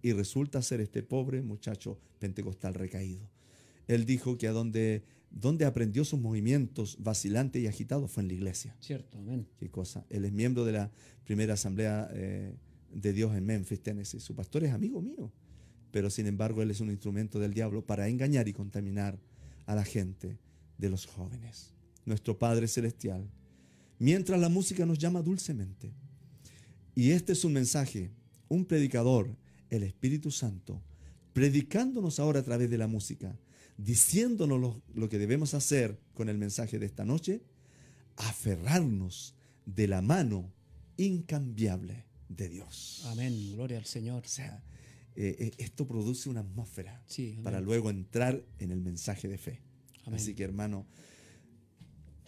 y resulta ser este pobre muchacho pentecostal recaído. Él dijo que a donde, donde aprendió sus movimientos vacilantes y agitados fue en la iglesia. Cierto, amén. Qué cosa. Él es miembro de la primera asamblea eh, de Dios en Memphis, Tennessee. Su pastor es amigo mío, pero sin embargo él es un instrumento del diablo para engañar y contaminar a la gente de los jóvenes. Nuestro Padre Celestial. Mientras la música nos llama dulcemente. Y este es un mensaje, un predicador el Espíritu Santo, predicándonos ahora a través de la música, diciéndonos lo, que debemos hacer con el mensaje de esta noche, aferrarnos de la mano incambiable de Dios. Amén, gloria al Señor. O sea, eh, eh, esto produce una atmósfera para luego entrar en el mensaje de fe. Así que hermano,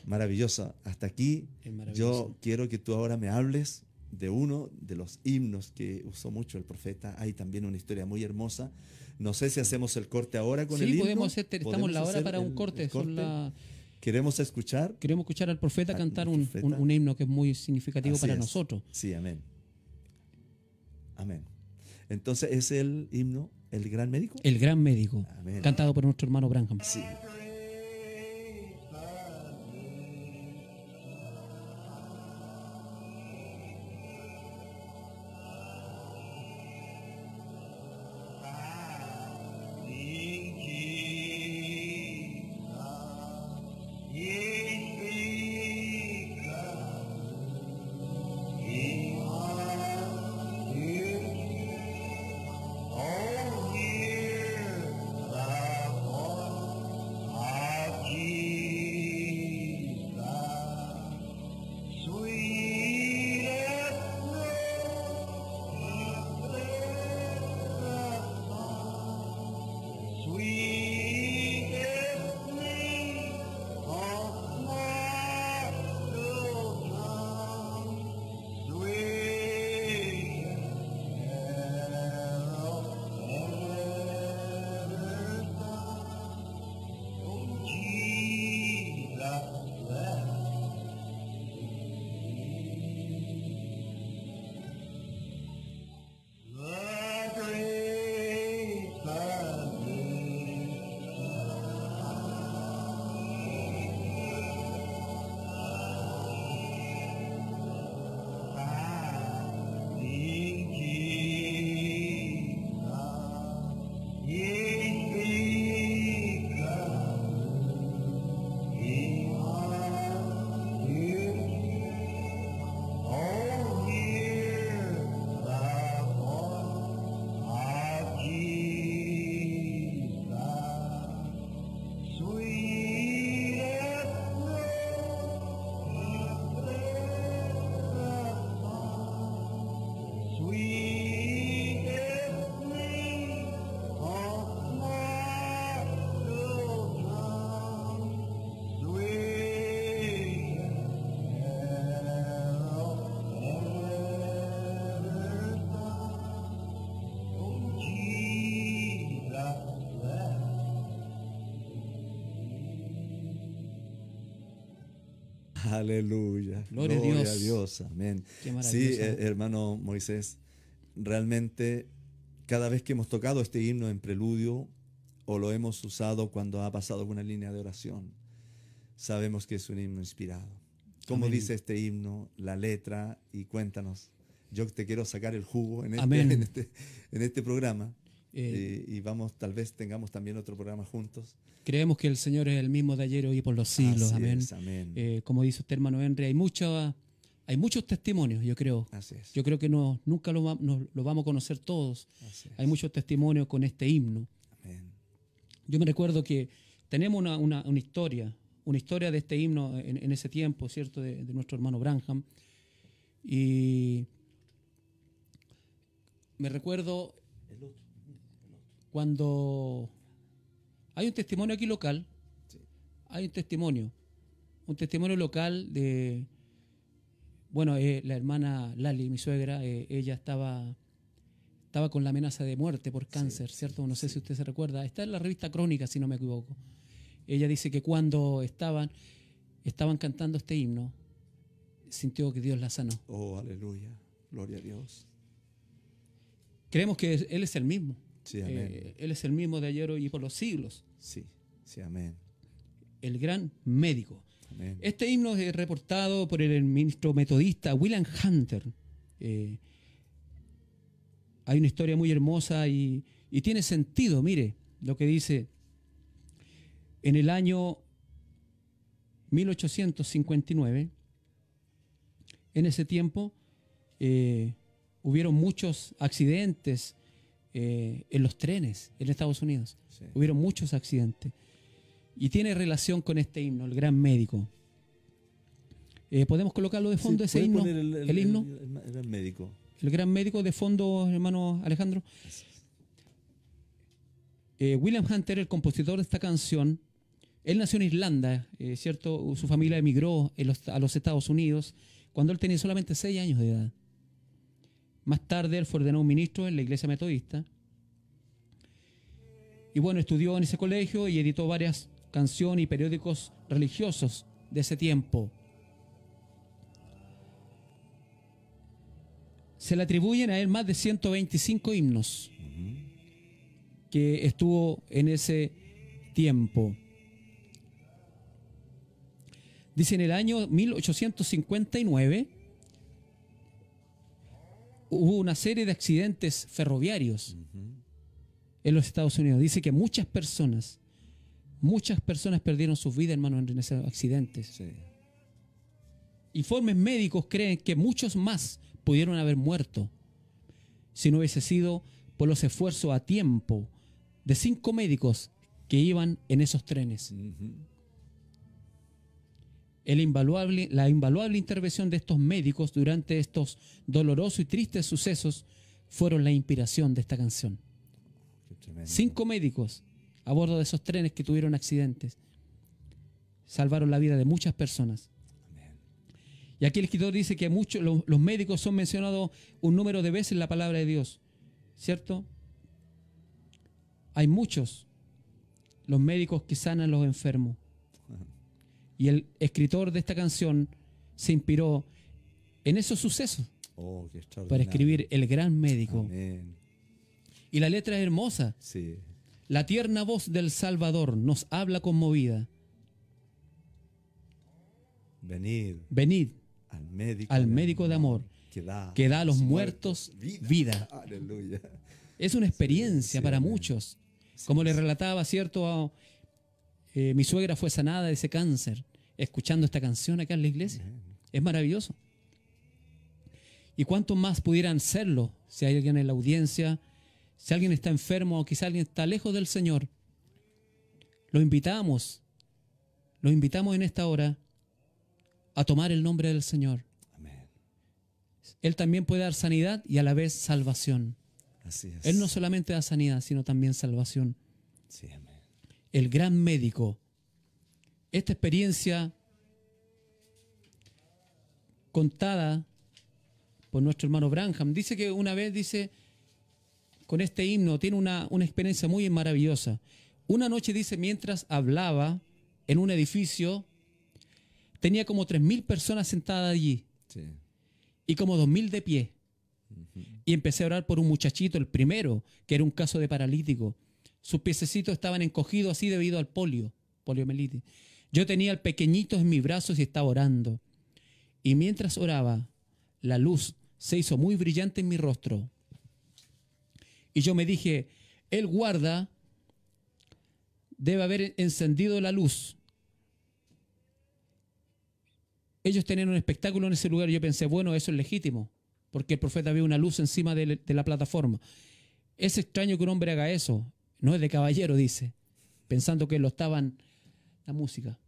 maravilloso. Hasta aquí yo quiero que tú ahora me hables de uno de los himnos que usó mucho el profeta. Hay también una historia muy hermosa. No sé si hacemos el corte ahora con el himno. Sí, podemos hacer, estamos la hora para un corte. ¿Queremos escuchar? Queremos escuchar al profeta cantar un, un, himno que es muy significativo para nosotros. Sí, amén. Amén. Entonces, ¿es el himno El Gran Médico? El Gran Médico, cantado por nuestro hermano Branham. Sí. Aleluya. Gloria, a Dios. Amén. Sí, eh, hermano Moisés, realmente cada vez que hemos tocado este himno en preludio o lo hemos usado cuando ha pasado alguna línea de oración, sabemos que es un himno inspirado. ¿Cómo dice este himno, la letra? Y cuéntanos. Yo te quiero sacar el jugo en este, en este, en este programa. Eh, y, vamos, tal vez tengamos también otro programa juntos. Creemos que el Señor es el mismo de ayer, hoy y por los siglos. amén. Eh, como dice usted, hermano Henry, hay, mucho, hay muchos testimonios, yo creo. Yo creo que no, nunca lo, vamos a conocer todos. Hay muchos testimonios con este himno. Yo me recuerdo que tenemos una, historia, una historia de este himno en, ese tiempo, ¿cierto? De, de, nuestro hermano Branham. Y me recuerdo cuando hay un testimonio aquí local, hay un testimonio, un testimonio local de, bueno, eh, la hermana Lali, mi suegra, eh, ella estaba, estaba con la amenaza de muerte por cáncer, ¿cierto? No sé si usted se recuerda. Está en la revista Crónica, si no me equivoco. Ella dice que cuando estaban, estaban cantando este himno, sintió que Dios la sanó. Oh, aleluya. Gloria a Dios. Creemos que Él es el mismo. Eh, él es el mismo de ayer y por los siglos. Sí, sí, amén. El gran médico. Este himno es reportado por el ministro metodista William Hunter. Eh, hay una historia muy hermosa y, y tiene sentido, mire, lo que dice. En el año 1859, en ese tiempo, eh, hubieron muchos accidentes eh, en los trenes en Estados Unidos. Hubieron muchos accidentes. Y tiene relación con este himno, el gran médico. Eh, ¿Podemos colocarlo de fondo ese himno? El, himno. El, gran médico. El gran médico de fondo, hermano Alejandro. Eh, William Hunter, el compositor de esta canción, él nació en Irlanda, ¿cierto? Su familia emigró a los Estados Unidos cuando él tenía solamente seis años de edad. Más tarde él fue ordenado ministro en la iglesia metodista. Y bueno, estudió en ese colegio y editó varias canciones y periódicos religiosos de ese tiempo. Se le atribuyen a él más de 125 himnos que estuvo en ese tiempo. Dice en el año 1859 hubo una serie de accidentes ferroviarios en los Estados Unidos. Dice que muchas personas, muchas personas perdieron sus vidas, hermano, en esos accidentes. Informes médicos creen que muchos más pudieron haber muerto si no hubiese sido por los esfuerzos a tiempo de cinco médicos que iban en esos trenes invaluable, la invaluable intervención de estos médicos durante estos dolorosos y tristes sucesos fueron la inspiración de esta canción. Cinco médicos a bordo de esos trenes que tuvieron accidentes. Salvaron la vida de muchas personas. Y aquí el escritor dice que muchos, los, médicos son mencionados un número de veces en la palabra de Dios, ¿cierto? Hay muchos, los médicos que sanan a los enfermos. Y el escritor de esta canción se inspiró en esos sucesos oh, para escribir El gran médico. Y la letra es hermosa. La tierna voz del Salvador nos habla conmovida. Venid. Venid al médico, de amor que da, a los muertos, vida. Es una experiencia para muchos. Como le relataba, ¿cierto? Eh, mi suegra fue sanada de ese cáncer escuchando esta canción acá en la iglesia. Es maravilloso. ¿Y cuántos más pudieran serlo? Si hay alguien en la audiencia, si alguien está enfermo o quizá alguien está lejos del Señor, lo invitamos, lo invitamos en esta hora a tomar el nombre del Señor. Él también puede dar sanidad y a la vez salvación. Él no solamente da sanidad, sino también salvación. El gran médico. Esta experiencia contada por nuestro hermano Branham, dice que una vez, dice, con este himno, tiene una, una experiencia muy maravillosa. Una noche, dice, mientras hablaba en un edificio tenía como 3.000 personas sentadas allí y como 2.000 de pie. Y empecé a orar por un muchachito, el primero, que era un caso de paralítico. Sus piececitos estaban encogidos así debido al polio, poliomielitis. Yo tenía al pequeñito en mis brazos y estaba orando. Y mientras oraba, la luz se hizo muy brillante en mi rostro. Y yo me dije, Él guarda, debe haber encendido la luz ellos tenían un espectáculo en ese lugar y yo pensé, bueno, eso es legítimo, porque el profeta vio una luz encima de, la plataforma. Es extraño que un hombre haga eso, no es de caballero, dice, pensando que lo estaban la música.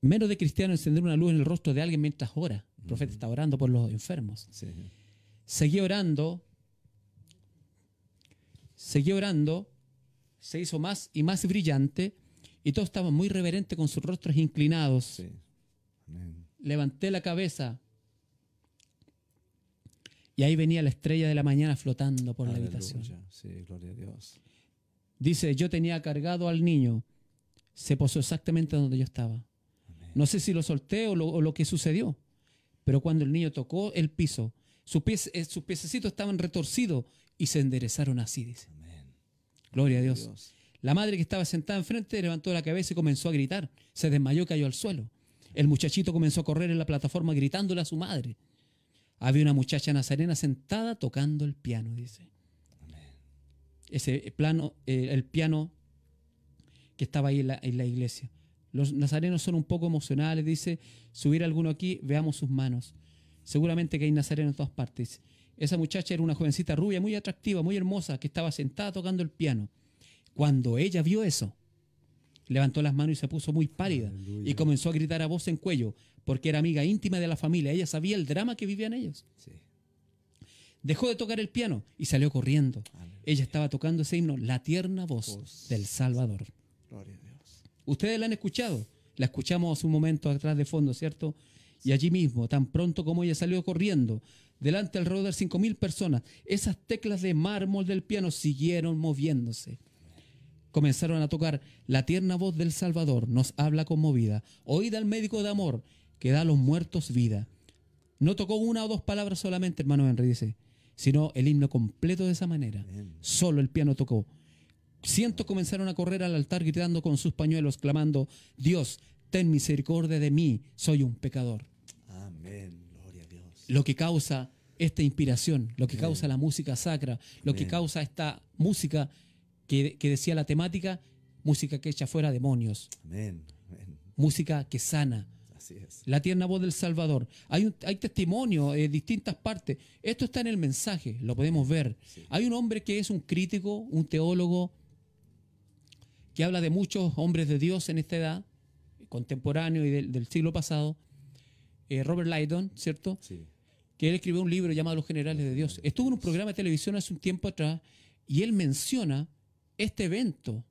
Menos de cristiano encender una luz en el rostro de alguien mientras ora. El profeta está orando por los enfermos. Seguí orando. Seguí orando se hizo más y más brillante y todos estaban muy reverentes con sus rostros inclinados. Levanté la cabeza y ahí venía la estrella de la mañana flotando por la habitación. Dice, yo tenía cargado al niño, se posó exactamente donde yo estaba. No sé si lo solté o lo, que sucedió, pero cuando el niño tocó el piso, sus, pies, eh, sus piececitos estaban retorcidos y se enderezaron así, dice. Gloria a Dios. La madre que estaba sentada enfrente levantó la cabeza y comenzó a gritar. Se desmayó y cayó al suelo. El muchachito comenzó a correr en la plataforma gritándole a su madre. Había una muchacha nazarena sentada tocando el piano, dice. Ese plano, eh, el piano que estaba ahí en la, en la, iglesia. Los nazarenos son un poco emocionales, dice, subir alguno aquí, veamos sus manos. Seguramente que hay nazarenos en todas partes. Esa muchacha era una jovencita rubia, muy atractiva, muy hermosa, que estaba sentada tocando el piano. Cuando ella vio eso, levantó las manos y se puso muy pálida y comenzó a gritar a voz en cuello, porque era amiga íntima de la familia. Ella sabía el drama que vivían ellos. Dejó de tocar el piano y salió corriendo. Ella estaba tocando ese himno, la tierna voz, del Salvador. Ustedes la han escuchado. La escuchamos un momento atrás de fondo, ¿cierto? Y allí mismo, tan pronto como ella salió corriendo, delante alrededor de 5.000 personas. Esas teclas de mármol del piano siguieron moviéndose. Comenzaron a tocar la tierna voz del Salvador, nos habla conmovida. Oíd al médico de amor que da a los muertos vida. No tocó una o dos palabras solamente, hermano Henry dice, sino el himno completo de esa manera. Solo el piano tocó. Cientos comenzaron a correr al altar gritando con sus pañuelos, clamando, Dios, ten misericordia de mí, soy un pecador. Amén lo que causa esta inspiración, lo que causa la música sacra, lo que causa esta música que, decía la temática, música que echa fuera demonios. Música que sana. La tierna voz del Salvador. Hay, un, hay testimonio en distintas partes. Esto está en el mensaje, lo podemos ver. Hay un hombre que es un crítico, un teólogo, que habla de muchos hombres de Dios en esta edad, contemporáneo y del, siglo pasado, eh, Robert Lydon, ¿cierto? Sí que él escribió un libro llamado Los Generales de Dios. Estuvo en un programa de televisión hace un tiempo atrás y él menciona este evento.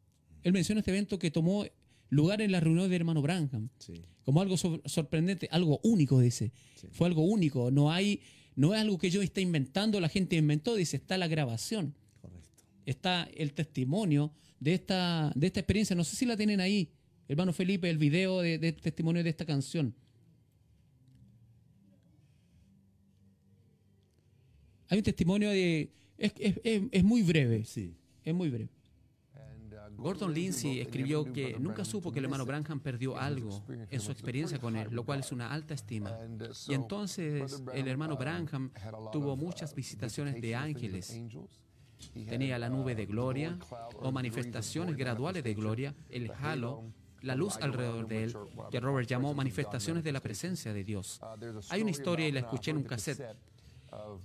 Él menciona este evento que tomó lugar en la reunión del hermano Branham. Como algo sorprendente, algo único, dice. Fue algo único. No hay, no es algo que yo esté inventando, la gente inventó, dice, está la grabación. Está el testimonio de esta, de esta experiencia. No sé si la tienen ahí, hermano Felipe, el video de, de testimonio de esta canción. Hay un testimonio de... Es, es, es, muy breve. Sí. Es muy breve. Gordon Lindsay escribió que nunca supo que el hermano Branham perdió algo en su experiencia con él, lo cual es una alta estima. Y entonces el hermano Branham tuvo muchas visitaciones de ángeles. Tenía la nube de gloria o manifestaciones graduales de gloria, el halo, la luz alrededor de él, que Robert llamó manifestaciones de la presencia de Dios. Hay una historia y la escuché en un cassette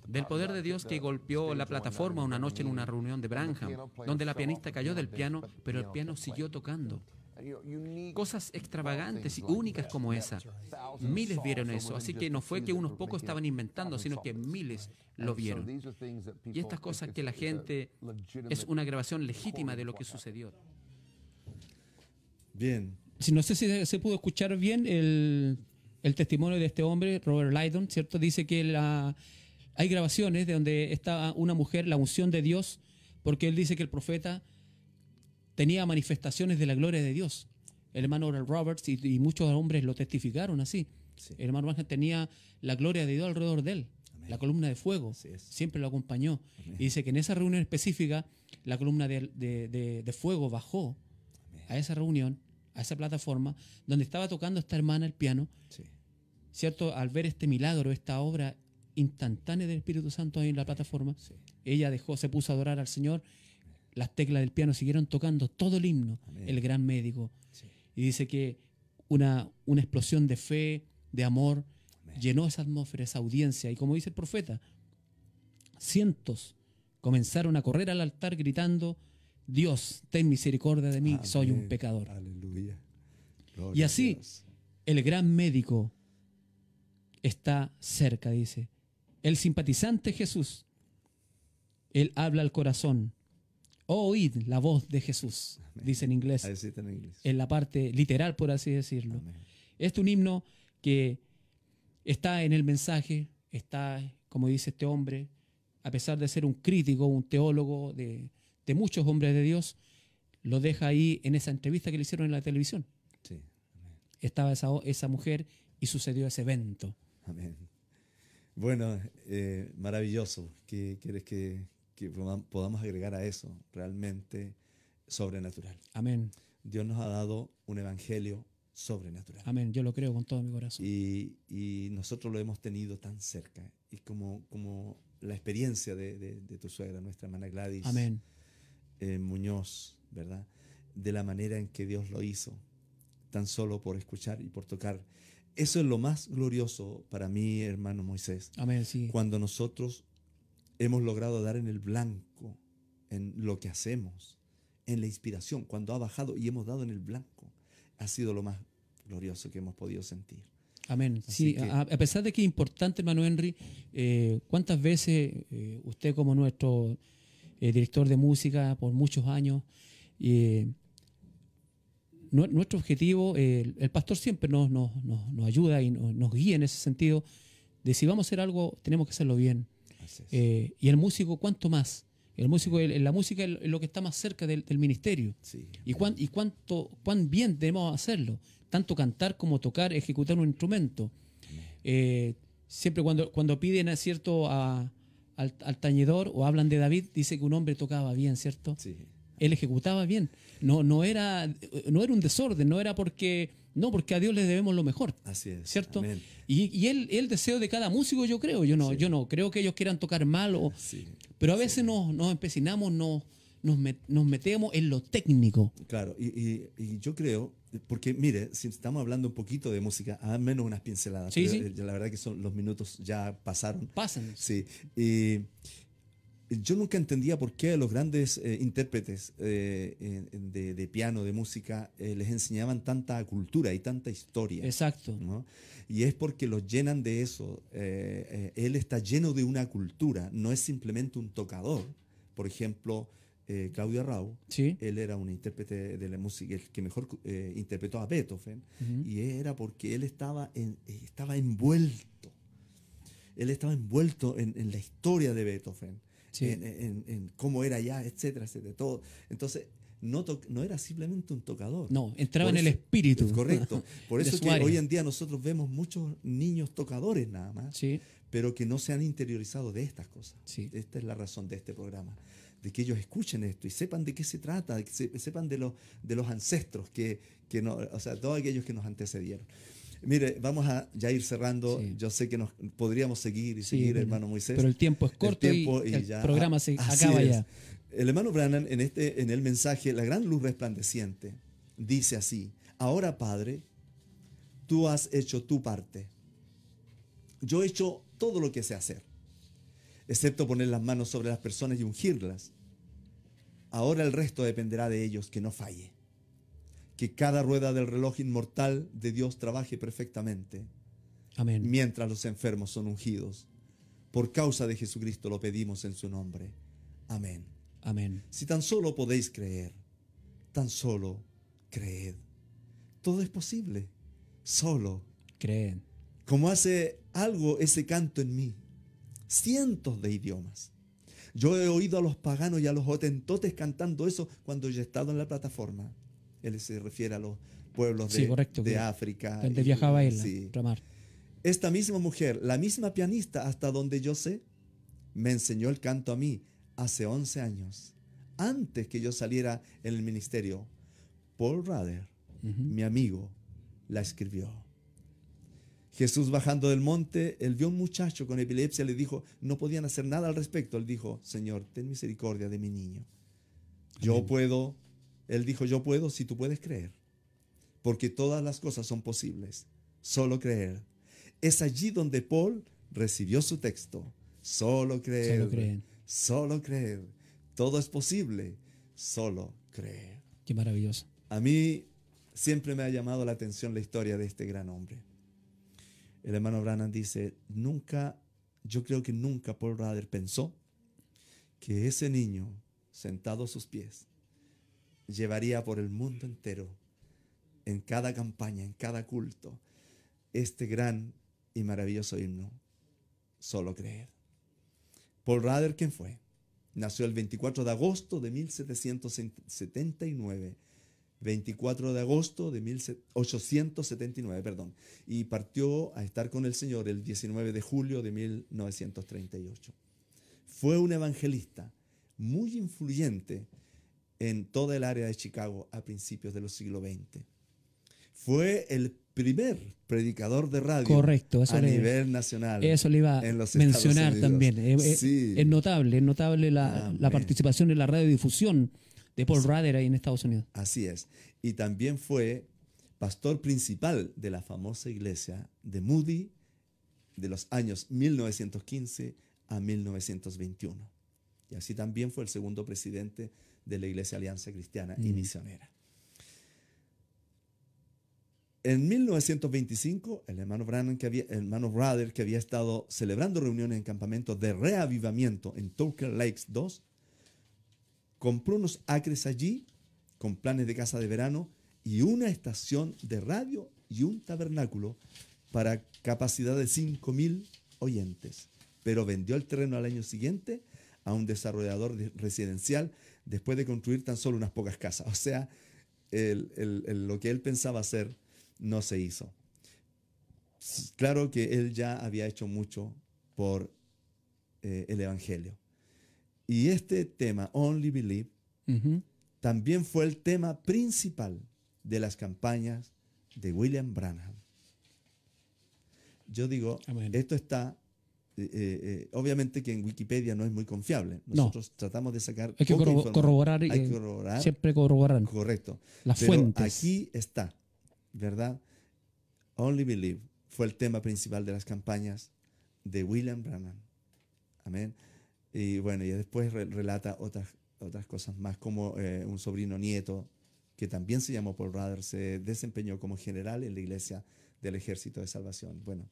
del poder de Dios que golpeó la plataforma una noche en una reunión de Branham, donde la pianista cayó del piano, pero el piano siguió tocando. Cosas extravagantes y únicas como esa. Miles vieron eso, así que no fue que unos pocos estaban inventando, sino que miles lo vieron. Y estas cosas que la gente es una grabación legítima de lo que sucedió. Bien. Si no sé si se pudo escuchar bien el, el testimonio de este hombre, Robert Lydon, ¿cierto? Dice que la, hay grabaciones de donde está una mujer, la unción de Dios, porque él dice que el profeta tenía manifestaciones de la gloria de Dios. El hermano Roberts y, muchos hombres lo testificaron así. El hermano Ángel tenía la gloria de Dios alrededor de él. La columna de fuego siempre lo acompañó. Y dice que en esa reunión específica, la columna de, fuego bajó a esa reunión, a esa plataforma, donde estaba tocando esta hermana el piano. ¿Cierto? Al ver este milagro, esta obra instantánea del Espíritu Santo ahí en la plataforma. Ella dejó, se puso a adorar al Señor. Las teclas del piano siguieron tocando todo el himno, el gran médico. Y dice que una, una explosión de fe, de amor, llenó esa atmósfera, esa audiencia. Y como dice el profeta, cientos comenzaron a correr al altar gritando, Dios, ten misericordia de mí, soy un pecador. y así, el gran médico está cerca, dice. El simpatizante Jesús, Él habla al corazón. oíd la voz de Jesús, dice en inglés, en la parte literal, por así decirlo. Este Es un himno que está en el mensaje, está, como dice este hombre, a pesar de ser un crítico, un teólogo de, muchos hombres de Dios, lo deja ahí en esa entrevista que le hicieron en la televisión. Estaba esa, esa mujer y sucedió ese evento. Amén. Bueno, eh, maravilloso. ¿Qué quieres que, podamos agregar a eso? Realmente sobrenatural. Amén. Dios nos ha dado un evangelio sobrenatural. Amén. Yo lo creo con todo mi corazón. Y, nosotros lo hemos tenido tan cerca. Y como, como la experiencia de, tu suegra, nuestra hermana Gladys Amén. Eh, Muñoz, ¿verdad? De la manera en que Dios lo hizo, tan solo por escuchar y por tocar eso es lo más glorioso para mí, hermano Moisés. Amén, sí. Cuando nosotros hemos logrado dar en el blanco en lo que hacemos, en la inspiración, cuando ha bajado y hemos dado en el blanco, ha sido lo más glorioso que hemos podido sentir. Amén. sí, a, pesar de que es importante, hermano Henry, eh, ¿cuántas veces eh, usted como nuestro eh, director de música por muchos años, nuestro objetivo, el pastor siempre nos, nos, ayuda y nos, guía en ese sentido, de si vamos a hacer algo, tenemos que hacerlo bien. Eh, y el músico, ¿cuánto más? El músico, la música es lo que está más cerca del, ministerio. y, cuán, y cuánto, cuán bien debemos hacerlo. Tanto cantar como tocar, ejecutar un instrumento. Eh, siempre cuando, cuando piden a cierto al, al, tañedor o hablan de David, dice que un hombre tocaba bien, ¿cierto? Sí él ejecutaba bien. No, no, era, no era un desorden, no era porque, no, porque a Dios le debemos lo mejor. Así es. ¿Cierto? Y, y el, el, deseo de cada músico, yo creo, yo no, yo no creo que ellos quieran tocar mal, o, pero a veces nos, nos empecinamos, nos, nos, metemos en lo técnico. Claro, y, y, yo creo, porque mire, si estamos hablando un poquito de música, al menos unas pinceladas. Sí, La verdad que son los minutos ya pasaron. Pasan. Sí. Y yo nunca entendía por qué a los grandes eh, intérpretes eh, de, piano, de música, eh, les enseñaban tanta cultura y tanta historia. Exacto. Y es porque los llenan de eso. él está lleno de una cultura, no es simplemente un tocador. Por ejemplo, Claudio Rau, ¿Sí? él era un intérprete de la música, el que mejor interpretó a Beethoven, y era porque él estaba, estaba envuelto. Él estaba envuelto en la historia de Beethoven en, cómo era ya, etcétera, etcétera. Todo. Entonces, no, no era simplemente un tocador. No, entraba en el espíritu. Correcto. Por eso es que hoy en día nosotros vemos muchos niños tocadores nada más, pero que no se han interiorizado de estas cosas. Esta es la razón de este programa. De que ellos escuchen esto y sepan de qué se trata, que sepan de, los de los ancestros, que, que no, o sea, todos aquellos que nos antecedieron. Mire, vamos a ya ir cerrando. Yo sé que nos podríamos seguir y seguir, hermano Moisés. Pero el tiempo es corto y, el programa se acaba ya. El hermano Brannan en, este, en el mensaje, la gran luz resplandeciente, dice así, ahora Padre, tú has hecho tu parte. Yo he hecho todo lo que sé hacer, excepto poner las manos sobre las personas y ungirlas. Ahora el resto dependerá de ellos, que no falle que cada rueda del reloj inmortal de Dios trabaje perfectamente. Amén. Mientras los enfermos son ungidos. Por causa de Jesucristo lo pedimos en su nombre. Amén. Amén. Si tan solo podéis creer, tan solo creed. Todo es posible. Solo creen. Como hace algo ese canto en mí. Cientos de idiomas. Yo he oído a los paganos y a los hotentotes cantando eso cuando yo he estado en la plataforma. Él se refiere a los pueblos de, África. Donde viajaba él, Ramar. Esta misma mujer, la misma pianista, hasta donde yo sé, me enseñó el canto a mí hace 11 años, antes que yo saliera en el ministerio. Paul Rader, mi amigo, la escribió. Jesús bajando del monte, él vio un muchacho con epilepsia, le dijo, no podían hacer nada al respecto. Él dijo, Señor, ten misericordia de mi niño. Yo puedo él dijo, yo puedo si tú puedes creer, porque todas las cosas son posibles, solo creer. Es allí donde Paul recibió su texto, solo creer, solo, solo creer. Todo es posible, solo creer. Qué maravilloso. A mí siempre me ha llamado la atención la historia de este gran hombre. El hermano Brannan dice, nunca, yo creo que nunca Paul Rader pensó que ese niño sentado a sus pies llevaría por el mundo entero, en cada campaña, en cada culto, este gran y maravilloso himno. Solo creer. Paul Rader, ¿quién fue? Nació el 24 de agosto de 1779. 24 de agosto de 1879, perdón. Y partió a estar con el Señor el 19 de julio de 1938. Fue un evangelista muy influyente en toda el área de Chicago a principios del siglo XX. Fue el primer predicador de radio Correcto, a nivel nacional. Eso le iba a mencionar también. Es, notable, es notable la, participación en la radiodifusión de Paul Rader ahí en Estados Unidos. Así es. Y también fue pastor principal de la famosa iglesia de Moody de los años 1915 a 1921. Y así también fue el segundo presidente de la Iglesia Alianza Cristiana y Misionera. En 1925, el hermano, Brannan, que había, el hermano Brother, que había estado celebrando reuniones en campamentos de reavivamiento en Tucker Lakes 2, compró unos acres allí con planes de casa de verano y una estación de radio y un tabernáculo para capacidad de 5.000 oyentes. Pero vendió el terreno al año siguiente a un desarrollador residencial después de construir tan solo unas pocas casas. O sea, lo que él pensaba hacer no se hizo. Claro que él ya había hecho mucho por eh, el Evangelio. Y este tema, Only Believe, también fue el tema principal de las campañas de William Branham. Yo digo, esto está eh, eh, eh, obviamente que en Wikipedia no es muy confiable. Nosotros tratamos de sacar. Hay que corroborar, Siempre corroborar. Correcto. Las fuentes. Aquí está, ¿verdad? Only Believe fue el tema principal de las campañas de William Branham. Amén. Y bueno, y después relata otras, otras cosas más, como eh, un sobrino nieto, que también se llamó Paul Rudder, se desempeñó como general en la iglesia del Ejército de Salvación. Bueno,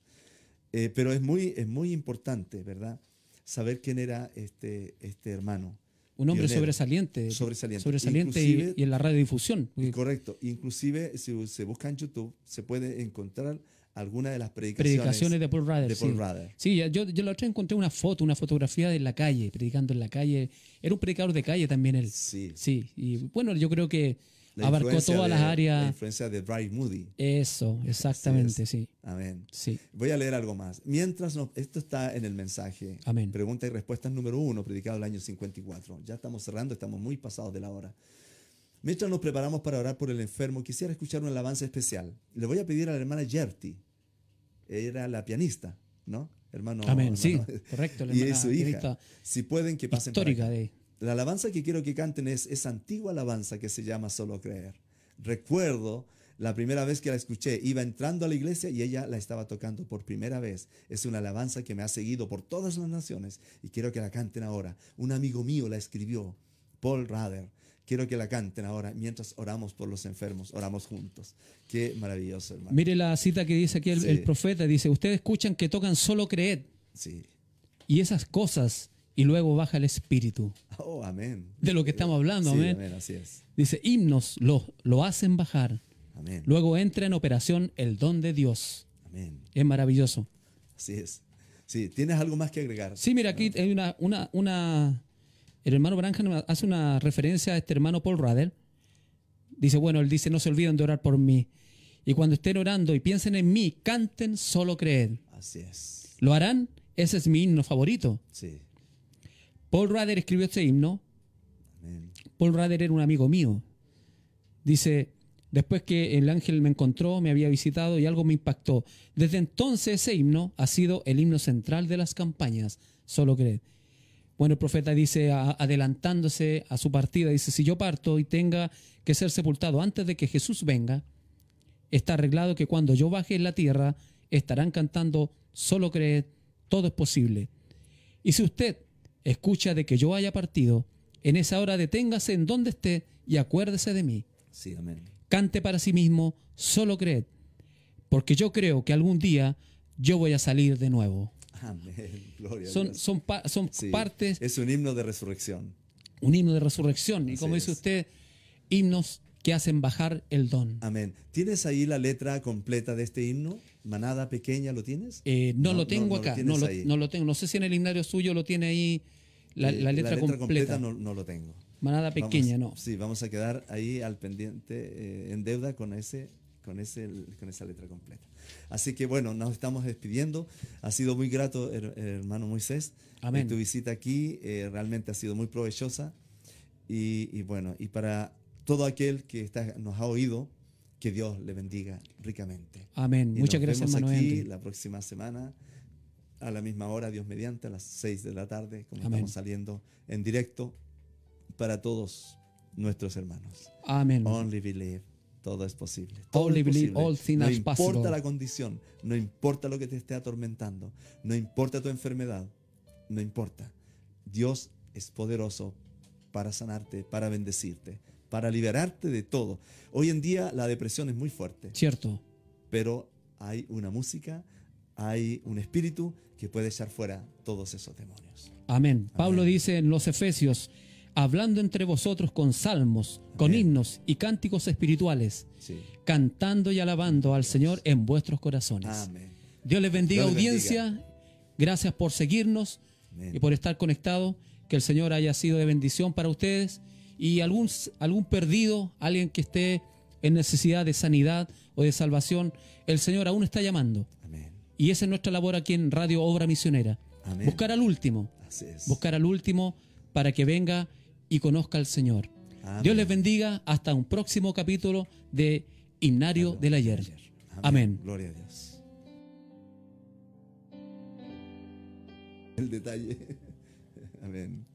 eh, pero es muy, es muy importante, ¿verdad? Saber quién era este, este hermano. Un hombre sobresaliente. Sobresaliente. Sobresaliente y, y, en la radiodifusión. Correcto. Inclusive, si se busca en YouTube, se puede encontrar alguna de las predicaciones, de Paul Rudder. sí, yo, yo la otra encontré una foto, una fotografía de la calle, predicando en la calle. Era un predicador de calle también él. Sí. Sí, y bueno, yo creo que abarcó todas las áreas. La influencia de Bright Moody. Eso, exactamente, sí. Amén. Sí. Voy a leer algo más. Mientras esto está en el mensaje. Amén. Pregunta y respuesta número uno, predicado el año 54. Ya estamos cerrando, estamos muy pasados de la hora. Mientras nos preparamos para orar por el enfermo, quisiera escuchar un alabanza especial. Le voy a pedir a la hermana Yerti. Era la pianista, ¿no? Hermano. Amén, sí, correcto. La y su hija. Si pueden, que pasen histórica de la alabanza que quiero que canten es esa antigua alabanza que se llama Solo Creer. Recuerdo la primera vez que la escuché, iba entrando a la iglesia y ella la estaba tocando por primera vez. Es una alabanza que me ha seguido por todas las naciones y quiero que la canten ahora. Un amigo mío la escribió, Paul Rader. Quiero que la canten ahora mientras oramos por los enfermos, oramos juntos. Qué maravilloso, hermano. Mire la cita que dice aquí el, el profeta, dice, ustedes escuchan que tocan solo creer. Sí. Y esas cosas y luego baja el espíritu. Oh, amén. De lo que estamos hablando, amén. así es. Dice, himnos lo, lo hacen bajar. Amén. Luego entra en operación el don de Dios. Amén. Es maravilloso. Así es. Sí, ¿tienes algo más que agregar? Sí, mira, aquí hay una, una, una, el hermano Branham hace una referencia a este hermano Paul Rader. Dice, bueno, él dice, no se olviden de orar por mí. Y cuando estén orando y piensen en mí, canten solo creed. Así es. ¿Lo harán? Ese es mi himno favorito. Sí. Paul Rader escribió este himno. Paul Rader era un amigo mío. Dice, después que el ángel me encontró, me había visitado y algo me impactó. Desde entonces ese himno ha sido el himno central de las campañas. Solo creed. Bueno, el profeta dice, adelantándose a su partida, dice, si yo parto y tenga que ser sepultado antes de que Jesús venga, está arreglado que cuando yo baje en la tierra, estarán cantando, solo creed, todo es posible. Y si usted escucha de que yo haya partido, en esa hora deténgase en donde esté y acuérdese de mí. Sí, amén. Cante para sí mismo, solo creed, porque yo creo que algún día yo voy a salir de nuevo. Amén. Gloria son, a Dios. Son, son partes. Es un himno de resurrección. Un himno de resurrección. Y como dice usted, himnos que hacen bajar el don. Amén. ¿Tienes ahí la letra completa de este himno? Manada pequeña, ¿lo tienes? Eh, no, lo tengo acá, no, lo, no, lo, tengo. No sé si en el himnario suyo lo tiene ahí la, eh, letra, completa. no, lo tengo. Manada pequeña, no. Sí, vamos a quedar ahí al pendiente, eh, en deuda con, ese, con, ese, con esa letra completa. Así que bueno, nos estamos despidiendo. Ha sido muy grato, hermano Moisés. Amén. Tu visita aquí realmente ha sido muy provechosa. Y, y bueno, y para todo aquel que está, nos ha oído, que Dios le bendiga ricamente. Amén. Muchas gracias, vemos aquí la próxima semana a la misma hora, Dios mediante, a las 6 de la tarde, como estamos saliendo en directo para todos nuestros hermanos. Amén. Only believe. Todo es posible. Only believe all things no importa la condición, no importa lo que te esté atormentando, no importa tu enfermedad, no importa. Dios es poderoso para sanarte, para bendecirte para liberarte de todo. Hoy en día la depresión es muy fuerte. Cierto. Pero hay una música, hay un espíritu que puede echar fuera todos esos demonios. Amén. Pablo dice en los Efesios, hablando entre vosotros con salmos, con himnos y cánticos espirituales, cantando y alabando al Señor en vuestros corazones. Amén. Dios les bendiga audiencia. Gracias por seguirnos y por estar conectados. Que el Señor haya sido de bendición para ustedes y algún, algún perdido, alguien que esté en necesidad de sanidad o de salvación, el Señor aún está llamando. Y esa es nuestra labor aquí en Radio Obra Misionera. Buscar al último. Buscar al último para que venga y conozca al Señor. Dios les bendiga hasta un próximo capítulo de Himnario del Ayer. Amén. Gloria a Dios. El detalle. Amén.